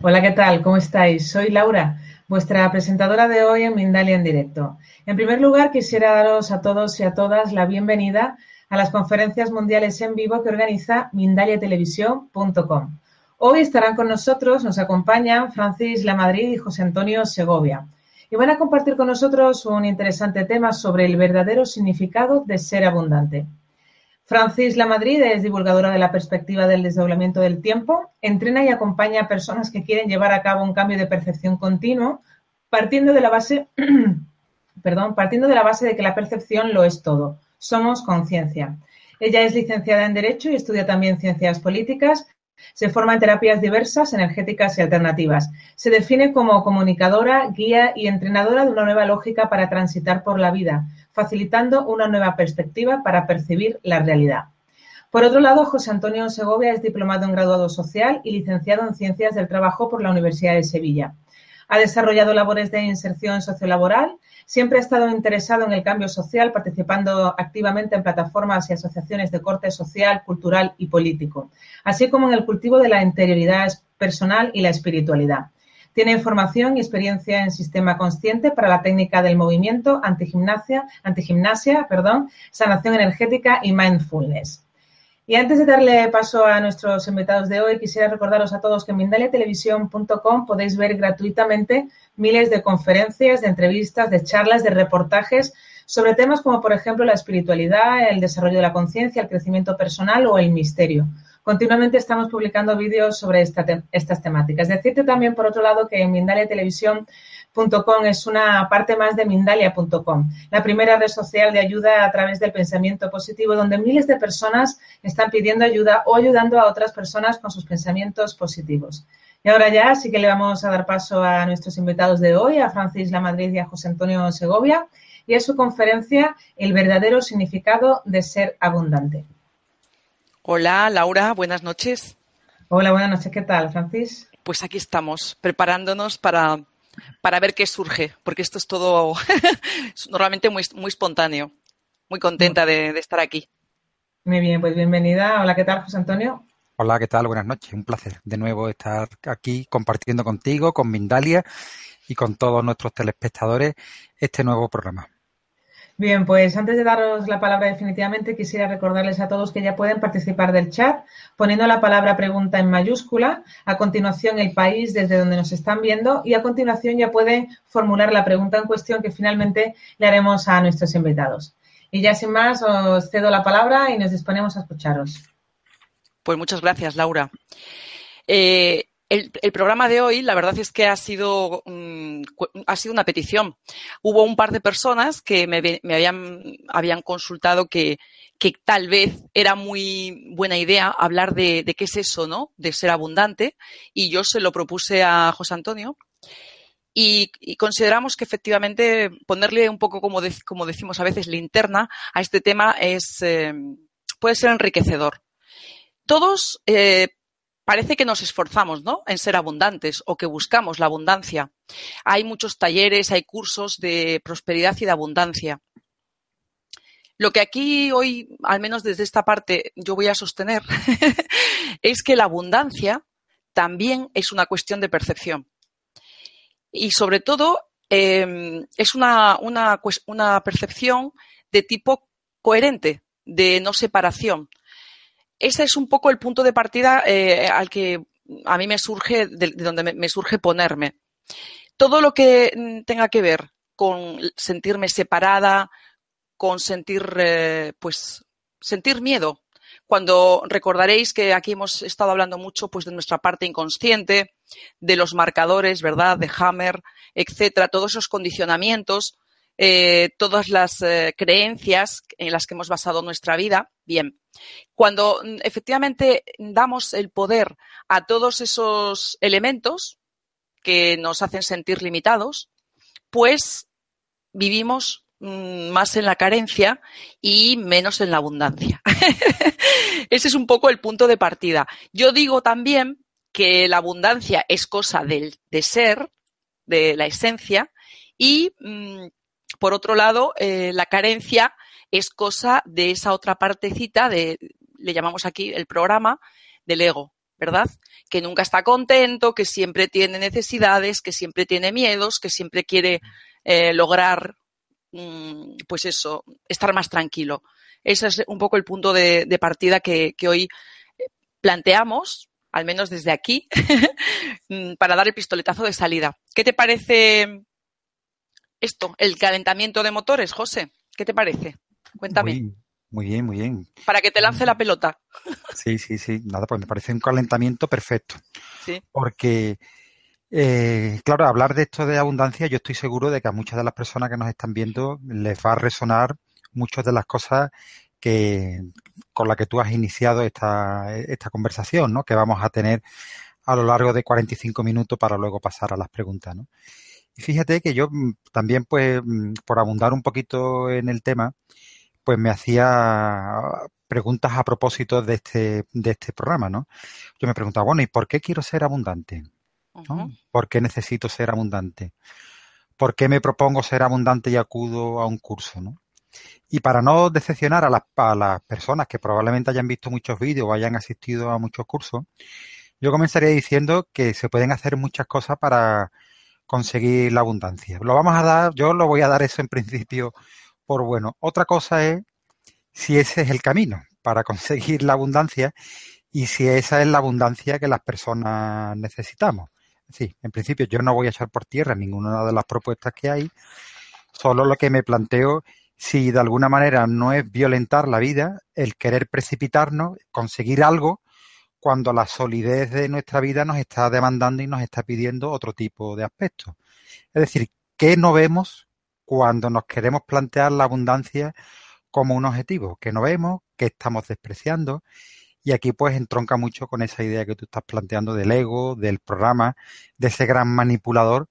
Hola, ¿qué tal? ¿Cómo estáis? Soy Laura, vuestra presentadora de hoy en Mindalia en directo. En primer lugar, quisiera daros a todos y a todas la bienvenida a las conferencias mundiales en vivo que organiza mindaliatelevisión.com. Hoy estarán con nosotros, nos acompañan Francis Lamadrid y José Antonio Segovia. Y van a compartir con nosotros un interesante tema sobre el verdadero significado de ser abundante. Francis Lamadrid es divulgadora de la perspectiva del desdoblamiento del tiempo, entrena y acompaña a personas que quieren llevar a cabo un cambio de percepción continuo, partiendo de la base, perdón, partiendo de la base de que la percepción lo es todo. Somos conciencia. Ella es licenciada en Derecho y estudia también Ciencias Políticas. Se forma en terapias diversas, energéticas y alternativas. Se define como comunicadora, guía y entrenadora de una nueva lógica para transitar por la vida facilitando una nueva perspectiva para percibir la realidad. Por otro lado, José Antonio Segovia es diplomado en graduado social y licenciado en Ciencias del Trabajo por la Universidad de Sevilla. Ha desarrollado labores de inserción sociolaboral, siempre ha estado interesado en el cambio social, participando activamente en plataformas y asociaciones de corte social, cultural y político, así como en el cultivo de la interioridad personal y la espiritualidad. Tiene formación y experiencia en sistema consciente para la técnica del movimiento, antigimnasia, perdón, sanación energética y mindfulness. Y antes de darle paso a nuestros invitados de hoy, quisiera recordaros a todos que en mindaliatelevisión.com podéis ver gratuitamente miles de conferencias, de entrevistas, de charlas, de reportajes sobre temas como, por ejemplo, la espiritualidad, el desarrollo de la conciencia, el crecimiento personal o el misterio. Continuamente estamos publicando vídeos sobre estas temáticas. Decirte también, por otro lado, que mindaliatelevisión.com es una parte más de Mindalia.com, la primera red social de ayuda a través del pensamiento positivo, donde miles de personas están pidiendo ayuda o ayudando a otras personas con sus pensamientos positivos. Y ahora ya sí que le vamos a dar paso a nuestros invitados de hoy, a Francis Lamadrid y a José Antonio Segovia, y a su conferencia El verdadero significado de ser abundante. Hola, Laura, buenas noches. Hola, buenas noches. ¿Qué tal, Francis? Pues aquí estamos, preparándonos para, para ver qué surge, porque esto es todo normalmente muy, muy espontáneo. Muy contenta de, de, estar aquí. Muy bien, pues bienvenida. Hola, ¿qué tal, José Antonio? Hola, ¿qué tal? Buenas noches. Un placer de nuevo estar aquí compartiendo contigo, con Mindalia y con todos nuestros telespectadores este nuevo programa. Bien, pues antes de daros la palabra definitivamente, quisiera recordarles a todos que ya pueden participar del chat poniendo la palabra pregunta en mayúscula, a continuación el país desde donde nos están viendo y a continuación ya pueden formular la pregunta en cuestión que finalmente le haremos a nuestros invitados. Y ya sin más, os cedo la palabra y nos disponemos a escucharos. Pues muchas gracias, Laura. Eh, el, programa de hoy, la verdad es que ha sido, mm, ha sido una petición. Hubo un par de personas que me, habían, habían consultado que, que, tal vez era muy buena idea hablar de, qué es eso, ¿no? De ser abundante. Y yo se lo propuse a José Antonio. Y, consideramos que efectivamente ponerle un poco, como, como decimos a veces, linterna a este tema es, eh, puede ser enriquecedor. Todos eh, parece que nos esforzamos, ¿no? En ser abundantes o que buscamos la abundancia. Hay muchos talleres, hay cursos de prosperidad y de abundancia. Lo que aquí hoy, al menos desde esta parte, yo voy a sostener es que la abundancia también es una cuestión de percepción. Y sobre todo em, es una, percepción de tipo coherente, de no separación. Ese es un poco el punto de partida eh, al que a mí me surge, de, donde me, surge ponerme. Todo lo que mm, tenga que ver con sentirme separada, con sentir, eh, pues, sentir miedo. Cuando recordaréis que aquí hemos estado hablando mucho, pues, de nuestra parte inconsciente, de los marcadores, ¿verdad? De Hammer, etcétera, todos esos condicionamientos, eh, todas las creencias en las que hemos basado nuestra vida. Bien, cuando mm, efectivamente damos el poder a todos esos elementos que nos hacen sentir limitados, pues vivimos mm, más en la carencia y menos en la abundancia. Ese es un poco el punto de partida. Yo digo también que la abundancia es cosa del, de ser, de la esencia, y mm, por otro lado, eh, la carencia es cosa de esa otra partecita de, le llamamos aquí el programa del ego, ¿verdad? Que nunca está contento, que siempre tiene necesidades, que siempre tiene miedos, que siempre quiere eh, lograr, mm, pues eso, estar más tranquilo. Ese es un poco el punto de, partida que, hoy planteamos, al menos desde aquí, mm, para dar el pistoletazo de salida. ¿Qué te parece esto, el calentamiento de motores, José? ¿Qué te parece? Cuéntame. Muy, bien, muy bien. Para que te lance la pelota. Sí, sí, sí. Nada, pues me parece un calentamiento perfecto. Sí. Porque, eh, claro, hablar de esto de abundancia, yo estoy seguro de que a muchas de las personas que nos están viendo les va a resonar muchas de las cosas que con las que tú has iniciado esta, esta conversación, ¿no? Que vamos a tener a lo largo de 45 minutos para luego pasar a las preguntas, ¿no? Y fíjate que yo mm, también, pues, mm, por abundar un poquito en el tema, pues me hacía preguntas a propósito de este, de este programa, ¿no? Yo me preguntaba, bueno, ¿y por qué quiero ser abundante? ¿Por qué necesito ser abundante? ¿Por qué me propongo ser abundante y acudo a un curso, ¿no? Y para no decepcionar a las, a las personas que probablemente hayan visto muchos vídeos o hayan asistido a muchos cursos, yo comenzaría diciendo que se pueden hacer muchas cosas para conseguir la abundancia. Lo vamos a dar, yo lo voy a dar eso en principio por bueno. Otra cosa es si ese es el camino para conseguir la abundancia y si esa es la abundancia que las personas necesitamos. Sí, en principio yo no voy a echar por tierra ninguna de las propuestas que hay, solo lo que me planteo si de alguna manera no es violentar la vida el querer precipitarnos, conseguir algo cuando la solidez de nuestra vida nos está demandando y nos está pidiendo otro tipo de aspectos. Es decir, ¿qué no vemos cuando nos queremos plantear la abundancia como un objetivo? ¿Qué no vemos? ¿Qué estamos despreciando? Y aquí pues entronca mucho con esa idea que tú estás planteando del ego, del programa, de ese gran manipulador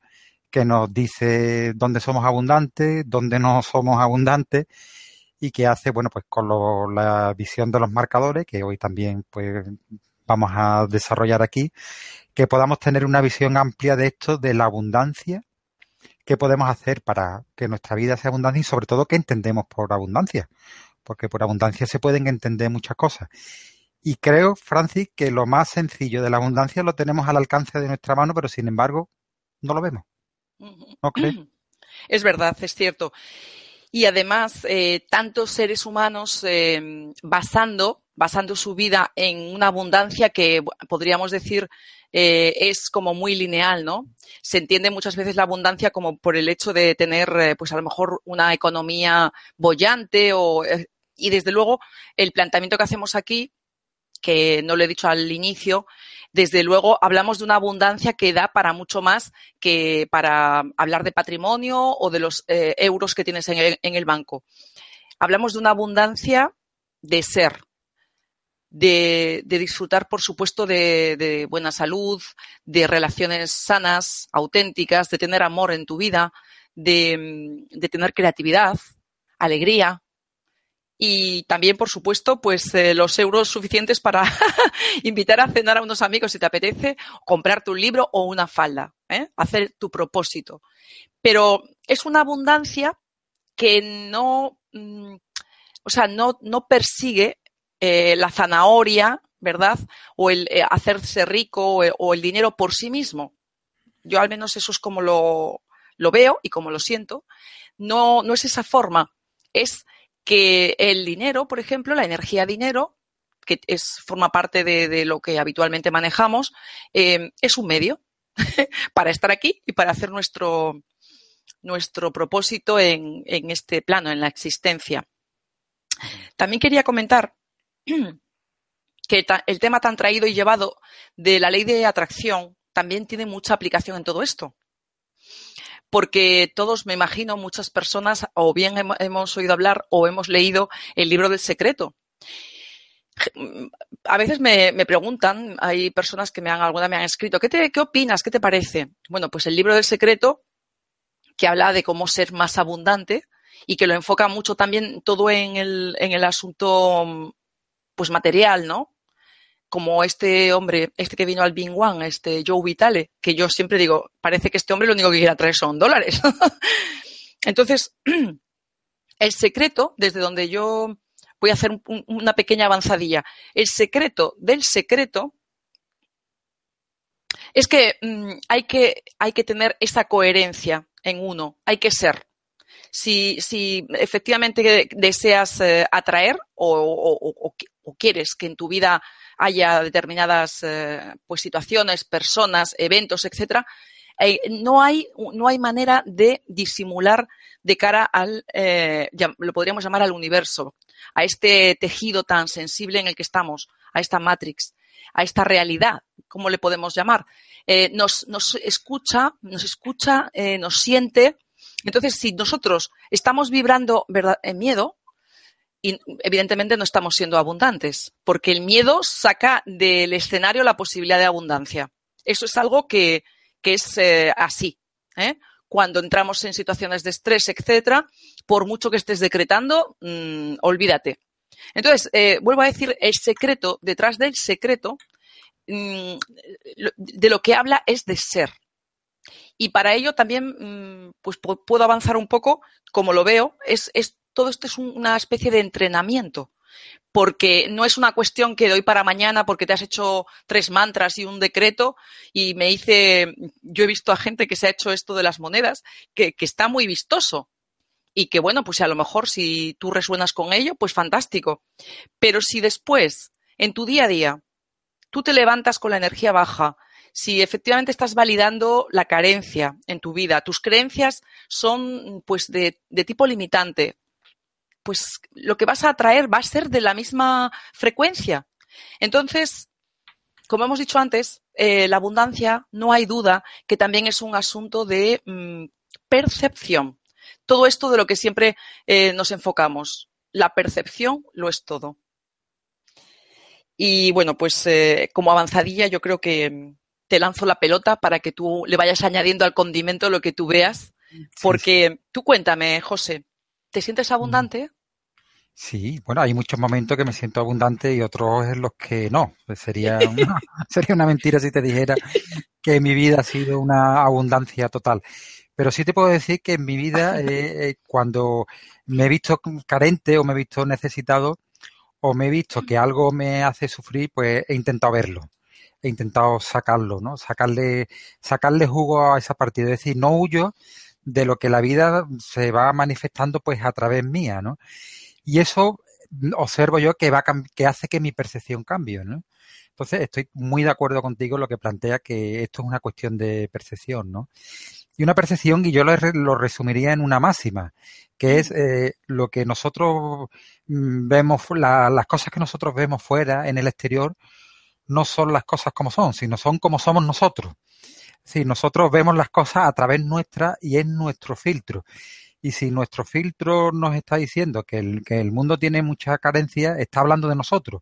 que nos dice dónde somos abundantes, dónde no somos abundantes y que hace, bueno, pues con la visión de los marcadores, que hoy también pues vamos a desarrollar aquí, que podamos tener una visión amplia de esto, de la abundancia, qué podemos hacer para que nuestra vida sea abundante y sobre todo qué entendemos por abundancia, porque por abundancia se pueden entender muchas cosas. Y creo, Francis, que lo más sencillo de la abundancia lo tenemos al alcance de nuestra mano, pero sin embargo no lo vemos. ¿No crees? Es verdad, es cierto. Y además, eh, tantos seres humanos eh, basando basando su vida en una abundancia que podríamos decir eh, es como muy lineal, ¿no? Se entiende muchas veces la abundancia como por el hecho de tener, eh, pues a lo mejor una economía bollante o, eh, y desde luego el planteamiento que hacemos aquí, que no lo he dicho al inicio, desde luego hablamos de una abundancia que da para mucho más que para hablar de patrimonio o de los euros que tienes en el, en el banco. Hablamos de una abundancia de ser, de, disfrutar, por supuesto, de, buena salud, de relaciones sanas, auténticas, de tener amor en tu vida, de, tener creatividad, alegría, y también, por supuesto, pues eh, los euros suficientes para invitar a cenar a unos amigos si te apetece, comprarte un libro o una falda, ¿eh? hacer tu propósito. Pero es una abundancia que no, mm, o sea, no, no persigue eh, la zanahoria, ¿verdad? O el eh, hacerse rico o, el dinero por sí mismo. Yo al menos eso es como lo, lo veo y como lo siento. No, no es esa forma. Es que el dinero, por ejemplo, la energía dinero, que es, forma parte de, lo que habitualmente manejamos, eh, es un medio para estar aquí y para hacer nuestro, nuestro propósito en, en este plano, en la existencia. También quería comentar que el tema tan traído y llevado de la ley de atracción también tiene mucha aplicación en todo esto. Porque todos, me imagino, muchas personas o bien hemos oído hablar o hemos leído el libro del secreto. A veces me, preguntan, hay personas que me han, alguna me han escrito, ¿qué, te, ¿qué opinas? ¿Qué te parece? Bueno, pues el libro del secreto, que habla de cómo ser más abundante y que lo enfoca mucho también todo en el, en el asunto pues material, ¿no? como este hombre, este que vino al Bing One, este Joe Vitale, que yo siempre digo, parece que este hombre lo único que quiere traer son dólares. Entonces, el secreto, desde donde yo voy a hacer una pequeña avanzadilla, el secreto del secreto es que, mm, hay que hay que tener esa coherencia en uno, hay que ser. Si, si efectivamente deseas eh, atraer o, o quieres que en tu vida haya determinadas eh, pues, situaciones, personas, eventos, etcétera, eh, no, hay, no hay manera de disimular de cara al, eh, lo podríamos llamar al universo, a este tejido tan sensible en el que estamos, a esta matrix, a esta realidad, ¿cómo le podemos llamar? nos, nos, escucha, nos escucha, nos siente. Entonces, si nosotros estamos vibrando en miedo, y evidentemente no estamos siendo abundantes, porque el miedo saca del escenario la posibilidad de abundancia. Eso es algo que, es eh, así. ¿eh? Cuando entramos en situaciones de estrés, etcétera, por mucho que estés decretando, mm, olvídate. Entonces, eh, vuelvo a decir, el secreto, detrás del secreto, mm, de lo que habla es de ser. Y para ello también mm, pues puedo avanzar un poco, como lo veo, es, es todo esto es una especie de entrenamiento porque no es una cuestión que doy para mañana porque te has hecho tres mantras y un decreto y me dice, yo he visto a gente que se ha hecho esto de las monedas, que, está muy vistoso y que bueno, pues a lo mejor si tú resuenas con ello, pues fantástico. Pero si después, en tu día a día, tú te levantas con la energía baja, si efectivamente estás validando la carencia en tu vida, tus creencias son pues de, tipo limitante, pues lo que vas a atraer va a ser de la misma frecuencia. Entonces, como hemos dicho antes, eh, la abundancia, no hay duda que también es un asunto de mm, percepción. Todo esto de lo que siempre eh, nos enfocamos. La percepción lo es todo. Y bueno, pues eh, como avanzadilla yo creo que te lanzo la pelota para que tú le vayas añadiendo al condimento lo que tú veas. Porque tú cuéntame, José, ¿te sientes abundante? Sí, bueno, hay muchos momentos que me siento abundante y otros en los que no. Pues sería una, sería una mentira si te dijera que mi vida ha sido una abundancia total. Pero sí te puedo decir que en mi vida, eh, eh, cuando me he visto carente o me he visto necesitado o me he visto que algo me hace sufrir, pues he intentado verlo. He intentado sacarlo, ¿no? Sacarle, sacarle jugo a esa partida. Es decir, no huyo de lo que la vida se va manifestando pues a través mía, ¿no? Y eso observo yo que va que hace que mi percepción cambie, ¿no? Entonces, estoy muy de acuerdo contigo en lo que plantea que esto es una cuestión de percepción, ¿no? Y una percepción, y yo lo, lo resumiría en una máxima, que es eh, lo que nosotros mm, vemos, las cosas que nosotros vemos fuera, en el exterior, no son las cosas como son, sino son como somos nosotros. Si nosotros vemos las cosas a través nuestra y es nuestro filtro. Y si nuestro filtro nos está diciendo que el, que el mundo tiene mucha carencia, está hablando de nosotros.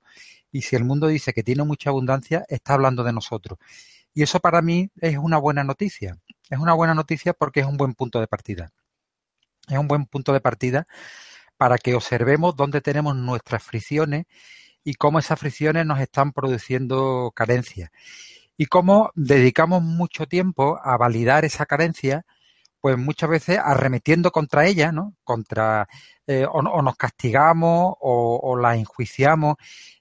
Y si el mundo dice que tiene mucha abundancia, está hablando de nosotros. Y eso para mí es una buena noticia. Es una buena noticia porque es un buen punto de partida. Es un buen punto de partida para que observemos dónde tenemos nuestras fricciones y cómo esas fricciones nos están produciendo carencias. Y cómo dedicamos mucho tiempo a validar esa carencia pues muchas veces arremetiendo contra ella, ¿no? Contra, eh, o, nos castigamos o, la enjuiciamos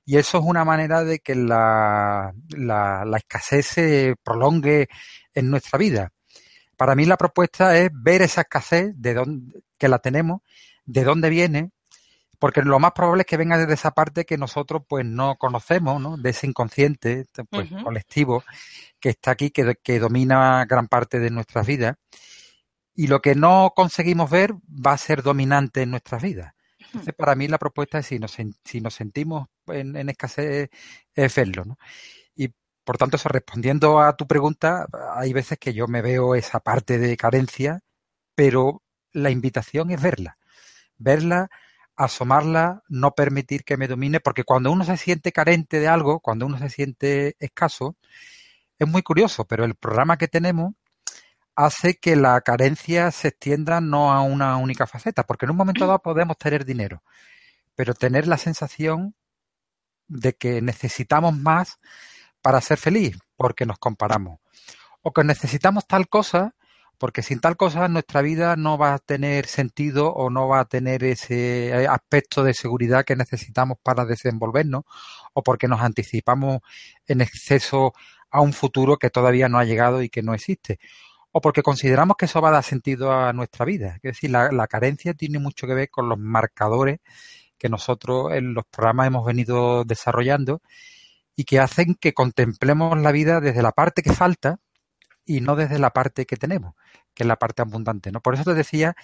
y eso es una manera de que la, la, escasez se prolongue en nuestra vida. Para mí la propuesta es ver esa escasez de dónde, que la tenemos, de dónde viene, porque lo más probable es que venga desde esa parte que nosotros pues no conocemos, ¿no? De ese inconsciente pues, colectivo que está aquí, que, que domina gran parte de nuestras vidas. Y lo que no conseguimos ver va a ser dominante en nuestras vidas. Entonces, para mí la propuesta es si nos, si nos sentimos en, en escasez, es verlo, ¿no? Y por tanto, eso, respondiendo a tu pregunta, hay veces que yo me veo esa parte de carencia, pero la invitación es verla. Verla, asomarla, no permitir que me domine, porque cuando uno se siente carente de algo, cuando uno se siente escaso, es muy curioso, pero el programa que tenemos hace que la carencia se extienda no a una única faceta, porque en un momento dado podemos tener dinero, pero tener la sensación de que necesitamos más para ser feliz, porque nos comparamos, o que necesitamos tal cosa porque sin tal cosa nuestra vida no va a tener sentido o no va a tener ese eh, aspecto de seguridad que necesitamos para desenvolvernos o porque nos anticipamos en exceso a un futuro que todavía no ha llegado y que no existe o porque consideramos que eso va a dar sentido a nuestra vida. Es decir, la, la carencia tiene mucho que ver con los marcadores que nosotros en los programas hemos venido desarrollando y que hacen que contemplemos la vida desde la parte que falta y no desde la parte que tenemos, que es la parte abundante, ¿no? Por eso te decía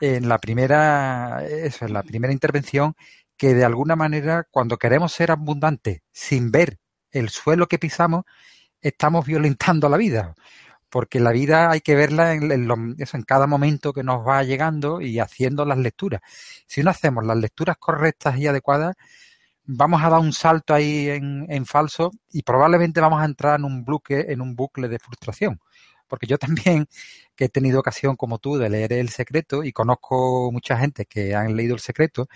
en la primera, eso, en la primera intervención, que de alguna manera cuando queremos ser abundantes sin ver el suelo que pisamos, estamos violentando la vida. Porque la vida hay que verla en, en, eso, en cada momento que nos va llegando y haciendo las lecturas. Si no hacemos las lecturas correctas y adecuadas, vamos a dar un salto ahí en, falso y probablemente vamos a entrar en un bucle, en un bucle de frustración. Porque yo también, que he tenido ocasión como tú de leer El Secreto y conozco mucha gente que han leído El Secreto,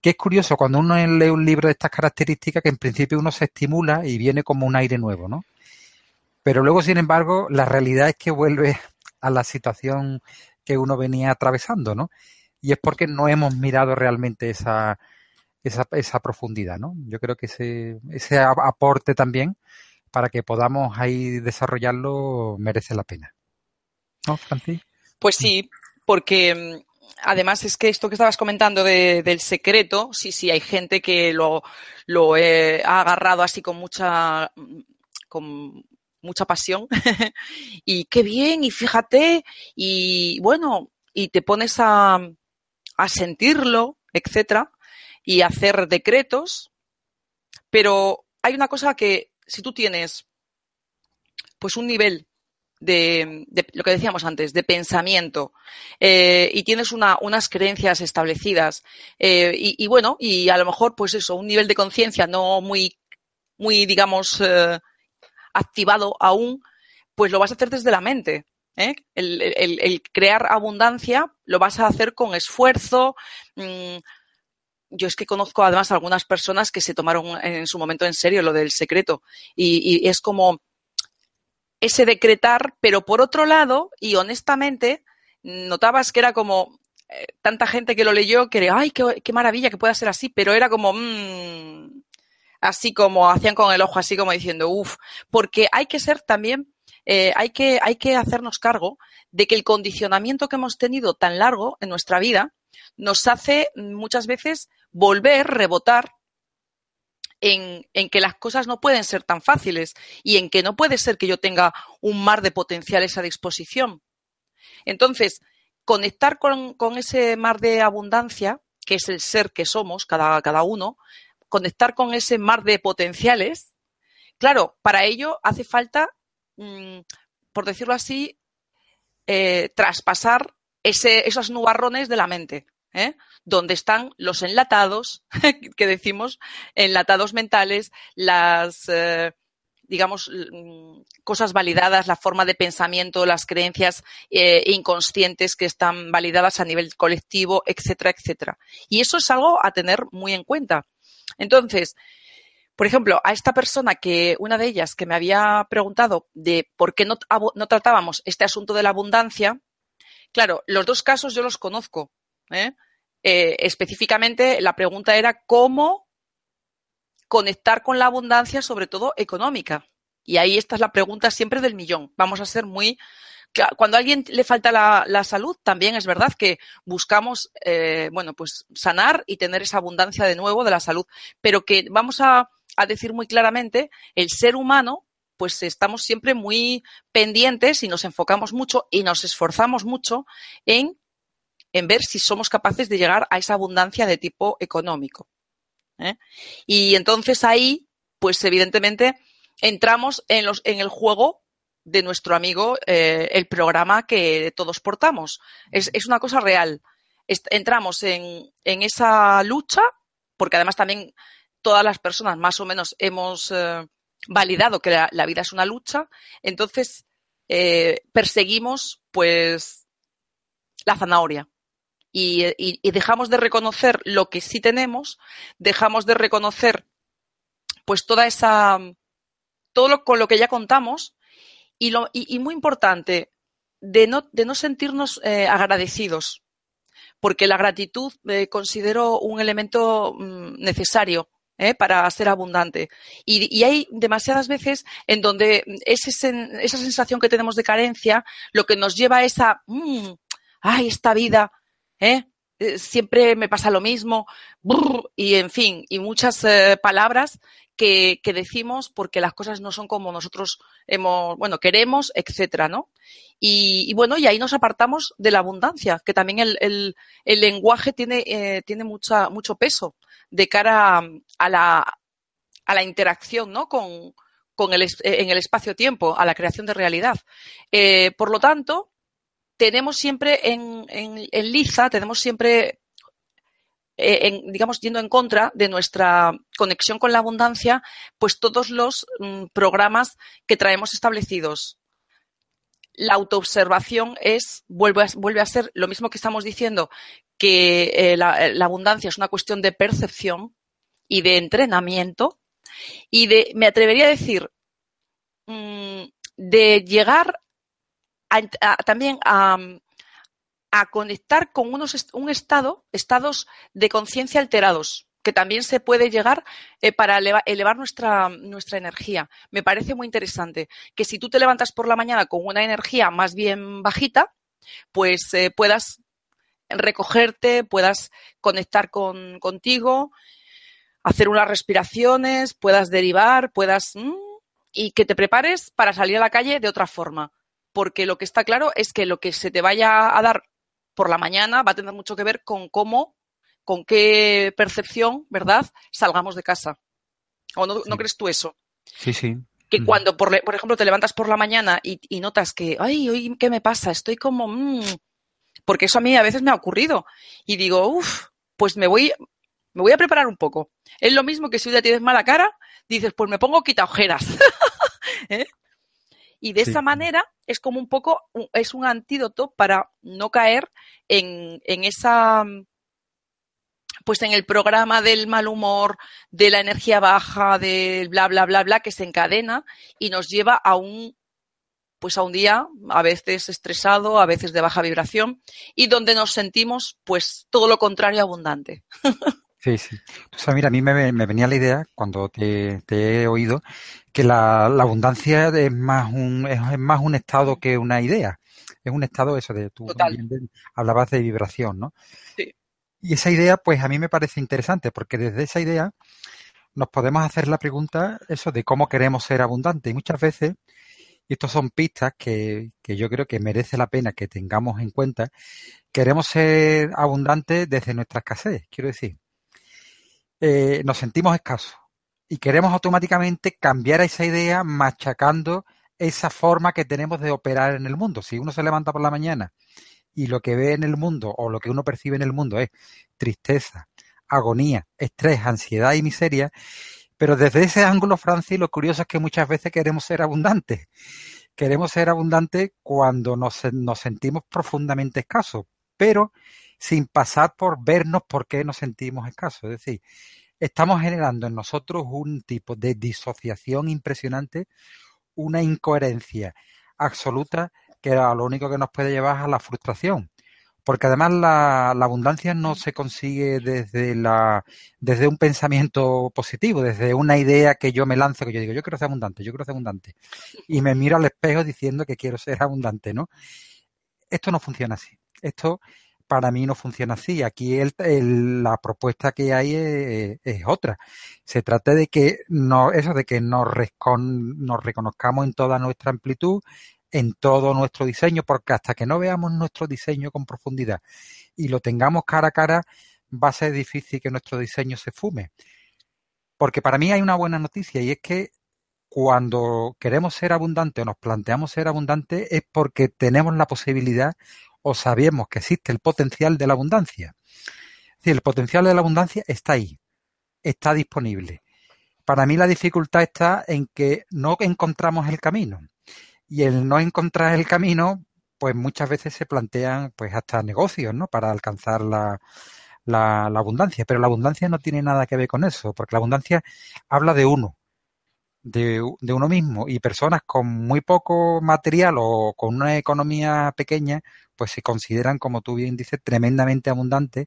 que es curioso cuando uno lee un libro de estas características que en principio uno se estimula y viene como un aire nuevo, ¿no? Pero luego, sin embargo, la realidad es que vuelve a la situación que uno venía atravesando, ¿no? Y es porque no hemos mirado realmente esa, esa, esa profundidad, ¿no? Yo creo que ese, ese aporte también para que podamos ahí desarrollarlo merece la pena. ¿No, Francis? Pues sí, porque mm, además es que esto que estabas comentando de, del secreto, sí, sí, hay gente que lo, lo eh, ha agarrado así con mucha, mm, con mucha pasión y qué bien, y fíjate, y bueno, y te pones a, a sentirlo, etcétera, y hacer decretos, pero hay una cosa que si tú tienes pues un nivel de, de lo que decíamos antes, de pensamiento, eh, y tienes una, unas creencias establecidas, eh, y, bueno, y a lo mejor, pues eso, un nivel de conciencia no muy, muy, digamos, eh, activado aún, pues lo vas a hacer desde la mente. El, crear abundancia lo vas a hacer con esfuerzo, mmm, yo es que conozco además algunas personas que se tomaron en su momento en serio lo del secreto y, y es como ese decretar, pero por otro lado, y honestamente, notabas que era como eh, tanta gente que lo leyó que era, ay, qué, qué maravilla que pueda ser así, pero era como, mmm, así como hacían con el ojo, así como diciendo, uff, porque hay que ser también, eh, hay, que, hay que hacernos cargo de que el condicionamiento que hemos tenido tan largo en nuestra vida nos hace muchas veces volver, rebotar en, en, que las cosas no pueden ser tan fáciles y en que no puede ser que yo tenga un mar de potenciales a disposición. Entonces, conectar con, con ese mar de abundancia, que es el ser que somos, cada, cada uno, conectar con ese mar de potenciales, claro, para ello hace falta, mmm, por decirlo así, eh, traspasar ese, esos nubarrones de la mente. ¿eh? Donde están los enlatados, que decimos, enlatados mentales, las, eh, digamos, mm, cosas validadas, la forma de pensamiento, las creencias eh, inconscientes que están validadas a nivel colectivo, etcétera, etcétera. Y eso es algo a tener muy en cuenta. Entonces, por ejemplo, a esta persona que, una de ellas que me había preguntado de por qué no, no tratábamos este asunto de la abundancia, claro, los dos casos yo los conozco. ¿eh? Eh, específicamente la pregunta era cómo conectar con la abundancia, sobre todo económica. Y ahí esta es la pregunta siempre del millón. Vamos a ser muy cuando a alguien le falta la, salud, también es verdad que buscamos, eh, bueno, pues sanar y tener esa abundancia de nuevo de la salud, pero que vamos a, a decir muy claramente, el ser humano, pues estamos siempre muy pendientes y nos enfocamos mucho y nos esforzamos mucho en, en ver si somos capaces de llegar a esa abundancia de tipo económico. ¿eh? Y entonces ahí, pues evidentemente, entramos en, los, en el juego de nuestro amigo eh, el programa que todos portamos. Es, es una cosa real. entramos en, en, esa lucha, porque además también todas las personas más o menos hemos eh, validado que la, vida es una lucha, entonces eh, perseguimos pues la zanahoria. Y, dejamos de reconocer lo que sí tenemos, dejamos de reconocer pues toda esa todo lo, con lo que ya contamos y, lo, y, muy importante, de no, de no sentirnos eh, agradecidos, porque la gratitud eh, considero un elemento mm, necesario ¿eh? para ser abundante. Y, hay demasiadas veces en donde ese esa sensación que tenemos de carencia lo que nos lleva a esa, mm, ay, esta vida, ¿eh? Eh, siempre me pasa lo mismo, y en fin, y muchas eh, palabras que, decimos porque las cosas no son como nosotros hemos, bueno, queremos, etcétera, ¿no? Y, bueno, y ahí nos apartamos de la abundancia, que también el, el, lenguaje tiene, tiene mucha, mucho peso de cara a la, a la interacción, ¿no? Con, con el, en el espacio-tiempo, a la creación de realidad. Por lo tanto, tenemos siempre en, liza, tenemos siempre, eh, digamos, yendo en contra de nuestra conexión con la abundancia, pues todos los mm, programas que traemos establecidos. La autoobservación es, vuelve a, ser lo mismo que estamos diciendo, que eh, la, abundancia es una cuestión de percepción y de entrenamiento y de, me atrevería a decir, mm, de llegar también a, conectar con unos, un estado, estados de conciencia alterados, que también se puede llegar eh, para elevar, nuestra, nuestra energía. Me parece muy interesante que si tú te levantas por la mañana con una energía más bien bajita, pues eh, puedas recogerte, puedas conectar con, contigo, hacer unas respiraciones, puedas derivar, puedas... Mm, y que te prepares para salir a la calle de otra forma porque lo que está claro es que lo que se te vaya a dar por la mañana va a tener mucho que ver con cómo, con qué percepción, ¿verdad?, salgamos de casa. ¿O no, crees tú eso? Sí, sí. Que cuando, por, ejemplo, te levantas por la mañana y, notas que, ay, hoy, ¿qué me pasa? Estoy como, mmm, porque eso a mí a veces me ha ocurrido. Y digo, uff, pues me voy, me voy a preparar un poco. Es lo mismo que si un día tienes mala cara, dices, pues me pongo quita ojeras. ¿Eh? Y de esa manera es como un poco, es un antídoto para no caer en, en esa, pues en el programa del mal humor, de la energía baja, del bla, bla, bla, bla, que se encadena y nos lleva a un, pues a un día, a veces estresado, a veces de baja vibración, y donde nos sentimos, pues, todo lo contrario abundante. Sí, sí. mira, a mí me, venía la idea cuando te, he oído que la, abundancia es más un es, más un estado que una idea. Es un estado eso de tú hablabas de vibración, ¿no? Sí. Y esa idea, pues a mí me parece interesante porque desde esa idea nos podemos hacer la pregunta eso de cómo queremos ser abundantes. Y muchas veces, y estos son pistas que, que yo creo que merece la pena que tengamos en cuenta, queremos ser abundantes desde nuestra escasez. Quiero decir, eh, nos sentimos escasos y queremos automáticamente cambiar esa idea machacando esa forma que tenemos de operar en el mundo. Si uno se levanta por la mañana y lo que ve en el mundo o lo que uno percibe en el mundo es tristeza, agonía, estrés, ansiedad y miseria, pero desde ese ángulo, Francis, lo curioso es que muchas veces queremos ser abundantes. Queremos ser abundantes cuando nos, nos sentimos profundamente escasos, pero sin pasar por vernos por qué nos sentimos escasos. Es decir, estamos generando en nosotros un tipo de disociación impresionante, una incoherencia absoluta que a lo único que nos puede llevar a la frustración. porque además la, abundancia no se consigue desde la desde un pensamiento positivo, desde una idea que yo me lanzo, que yo digo, yo quiero ser abundante, yo quiero ser abundante, y me miro al espejo diciendo que quiero ser abundante, ¿no? Esto no funciona así. Esto para mí no funciona así. Aquí la propuesta que hay es, otra. Se trata de que no, eso de que nos, nos reconozcamos en toda nuestra amplitud, en todo nuestro diseño, porque hasta que no veamos nuestro diseño con profundidad y lo tengamos cara a cara, va a ser difícil que nuestro diseño se fume. Porque para mí hay una buena noticia y es que cuando queremos ser abundantes o nos planteamos ser abundantes es porque tenemos la posibilidad o sabemos que existe el potencial de la abundancia. Es decir, el potencial de la abundancia está ahí, está disponible. Para mí la dificultad está en que no encontramos el camino y el no encontrar el camino, pues muchas veces se plantean pues hasta negocios, ¿no? Para alcanzar la, la, abundancia. Pero la abundancia no tiene nada que ver con eso, porque la abundancia habla de uno, de, uno mismo. Y personas con muy poco material o con una economía pequeña, pues se consideran, como tú bien dices, tremendamente abundantes.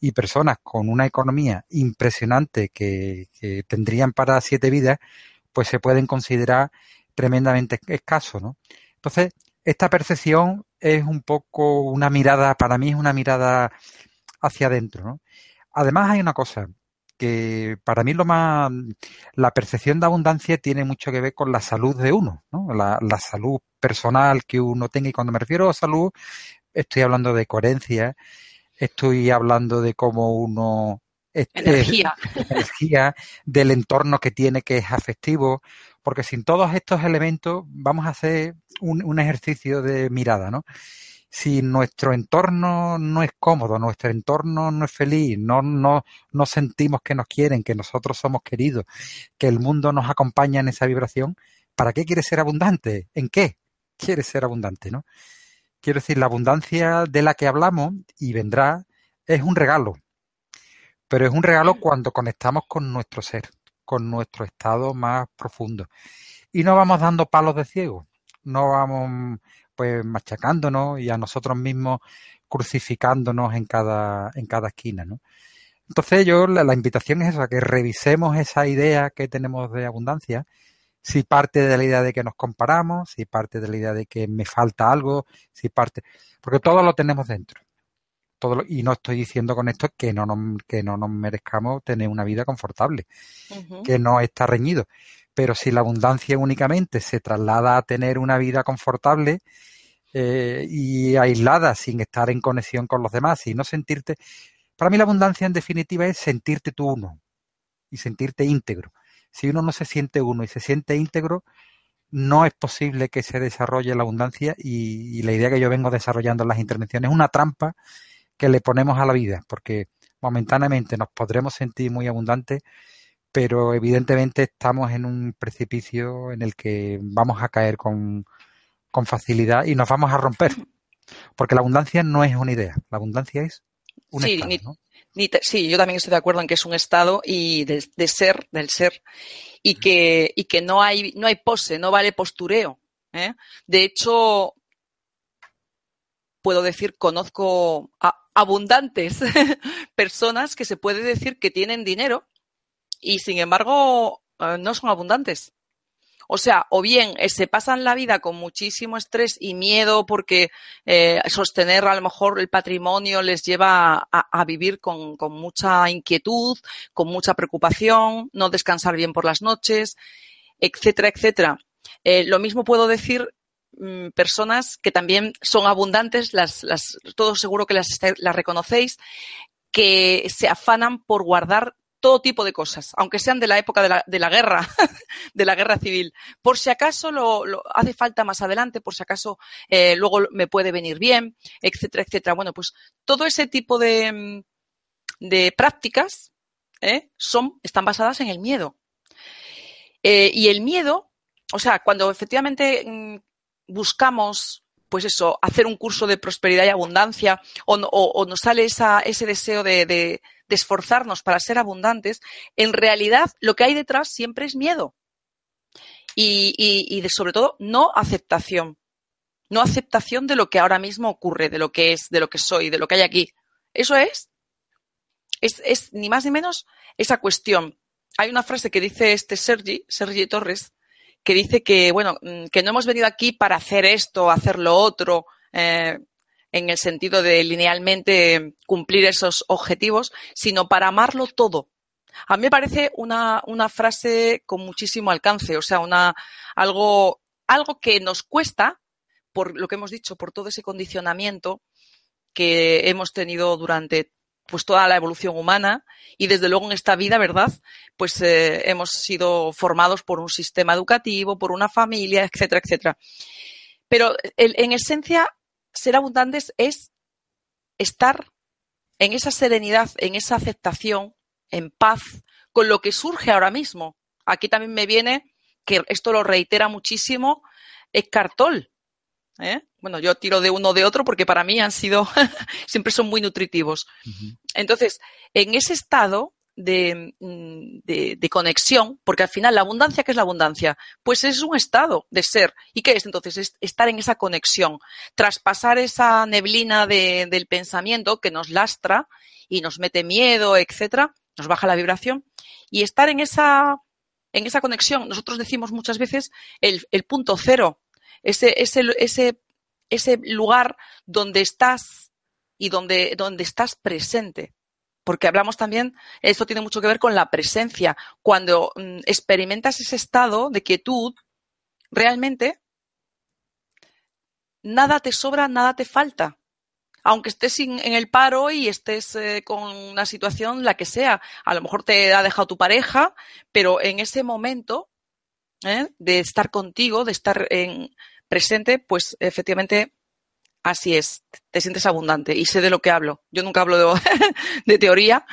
Y personas con una economía impresionante que, que tendrían para siete vidas, pues se pueden considerar tremendamente escaso, ¿no? Entonces, esta percepción es un poco una mirada, para mí es una mirada hacia adentro, ¿no? Además hay una cosa que para mí lo más, la percepción de abundancia tiene mucho que ver con la salud de uno, ¿no? La, la salud personal que uno tenga y cuando me refiero a salud estoy hablando de coherencia, estoy hablando de cómo uno energía. energía, del entorno que tiene que es afectivo, porque sin todos estos elementos vamos a hacer un, ejercicio de mirada, ¿no? Si nuestro entorno no es cómodo, nuestro entorno no es feliz, no, no, no sentimos que nos quieren, que nosotros somos queridos, que el mundo nos acompaña en esa vibración, ¿para qué quiere ser abundante? ¿En qué quiere ser abundante, no? Quiero decir, la abundancia de la que hablamos y vendrá es un regalo, pero es un regalo cuando conectamos con nuestro ser, con nuestro estado más profundo. Y no vamos dando palos de ciego, no vamos pues machacándonos y a nosotros mismos crucificándonos en cada, en cada esquina, ¿no? Entonces yo la, la invitación es esa, que revisemos esa idea que tenemos de abundancia, si parte de la idea de que nos comparamos, si parte de la idea de que me falta algo, si parte, porque todo lo tenemos dentro y no estoy diciendo con esto que no nos, que no nos merezcamos tener una vida confortable, que no está reñido. Pero si la abundancia únicamente se traslada a tener una vida confortable eh, y aislada, sin estar en conexión con los demás y no sentirte. Para mí la abundancia en definitiva es sentirte tú uno y sentirte íntegro. Si uno no se siente uno y se siente íntegro, no es posible que se desarrolle la abundancia y, y, la idea que yo vengo desarrollando en las intervenciones es una trampa que le ponemos a la vida, porque momentáneamente nos podremos sentir muy abundantes, pero evidentemente estamos en un precipicio en el que vamos a caer con, con facilidad y nos vamos a romper. Porque la abundancia no es una idea, la abundancia es un sí, estado. sí, yo también estoy de acuerdo en que es un estado y de, ser, del ser, y que, y que no hay, no hay pose, no vale postureo. ¿eh? De hecho, puedo decir, conozco a abundantes personas que se puede decir que tienen dinero y sin embargo eh, no son abundantes. O sea, o bien eh, se pasan la vida con muchísimo estrés y miedo porque eh, sostener a lo mejor el patrimonio les lleva a, vivir con, mucha inquietud, con mucha preocupación, no descansar bien por las noches, etcétera, etcétera. lo mismo puedo decir Mm, personas que también son abundantes, las, las, todos seguro que las, las reconocéis, que se afanan por guardar todo tipo de cosas, aunque sean de la época de la, de la guerra, de la guerra civil. Por si acaso lo, hace falta más adelante, por si acaso eh, luego me puede venir bien, etcétera, etcétera. Bueno, pues todo ese tipo de, mm, de prácticas ¿eh? son, están basadas en el miedo. Eh, y el miedo, o sea, cuando efectivamente mm, buscamos, pues eso, hacer un curso de prosperidad y abundancia, o, nos sale ese deseo de, esforzarnos para ser abundantes, en realidad lo que hay detrás siempre es miedo. Y, y, sobre todo, no aceptación. no aceptación de lo que ahora mismo ocurre, de lo que es, de lo que soy, de lo que hay aquí. Eso es, es, es ni más ni menos esa cuestión. Hay una frase que dice este Sergi, Sergi Torres, que dice que, bueno, mm, que no hemos venido aquí para hacer esto, hacer lo otro, eh, en el sentido de linealmente cumplir esos objetivos, sino para amarlo todo. A mí me parece una, una frase con muchísimo alcance, o sea, una, algo, algo que nos cuesta, por lo que hemos dicho, por todo ese condicionamiento que hemos tenido durante pues toda la evolución humana y desde luego en esta vida, ¿verdad? Pues eh, hemos sido formados por un sistema educativo, por una familia, etcétera, etcétera. Pero en esencia, ser abundantes es estar en esa serenidad, en esa aceptación, en paz con lo que surge ahora mismo. Aquí también me viene, que esto lo reitera muchísimo, es Cartol. ¿eh? Bueno, yo tiro de uno o de otro porque para mí han sido, siempre son muy nutritivos. Entonces, en ese estado mm, de, de, conexión, porque al final la abundancia, ¿qué es la abundancia? Pues es un estado de ser. ¿Y qué es entonces? Es estar en esa conexión, traspasar esa neblina de, del pensamiento que nos lastra y nos mete miedo, etcétera, nos baja la vibración, y estar en esa, en esa conexión. Nosotros decimos muchas veces el, el punto cero, ese, ese, ese ese lugar donde estás y donde, donde estás presente. Porque hablamos también, esto tiene mucho que ver con la presencia. Cuando mm, experimentas ese estado de quietud, realmente nada te sobra, nada te falta. Aunque estés en el paro y estés eh, con una situación, la que sea, a lo mejor te ha dejado tu pareja, pero en ese momento ¿eh? de estar contigo, de estar en, presente, pues efectivamente así es, te sientes abundante y sé de lo que hablo. Yo nunca hablo de, teoría.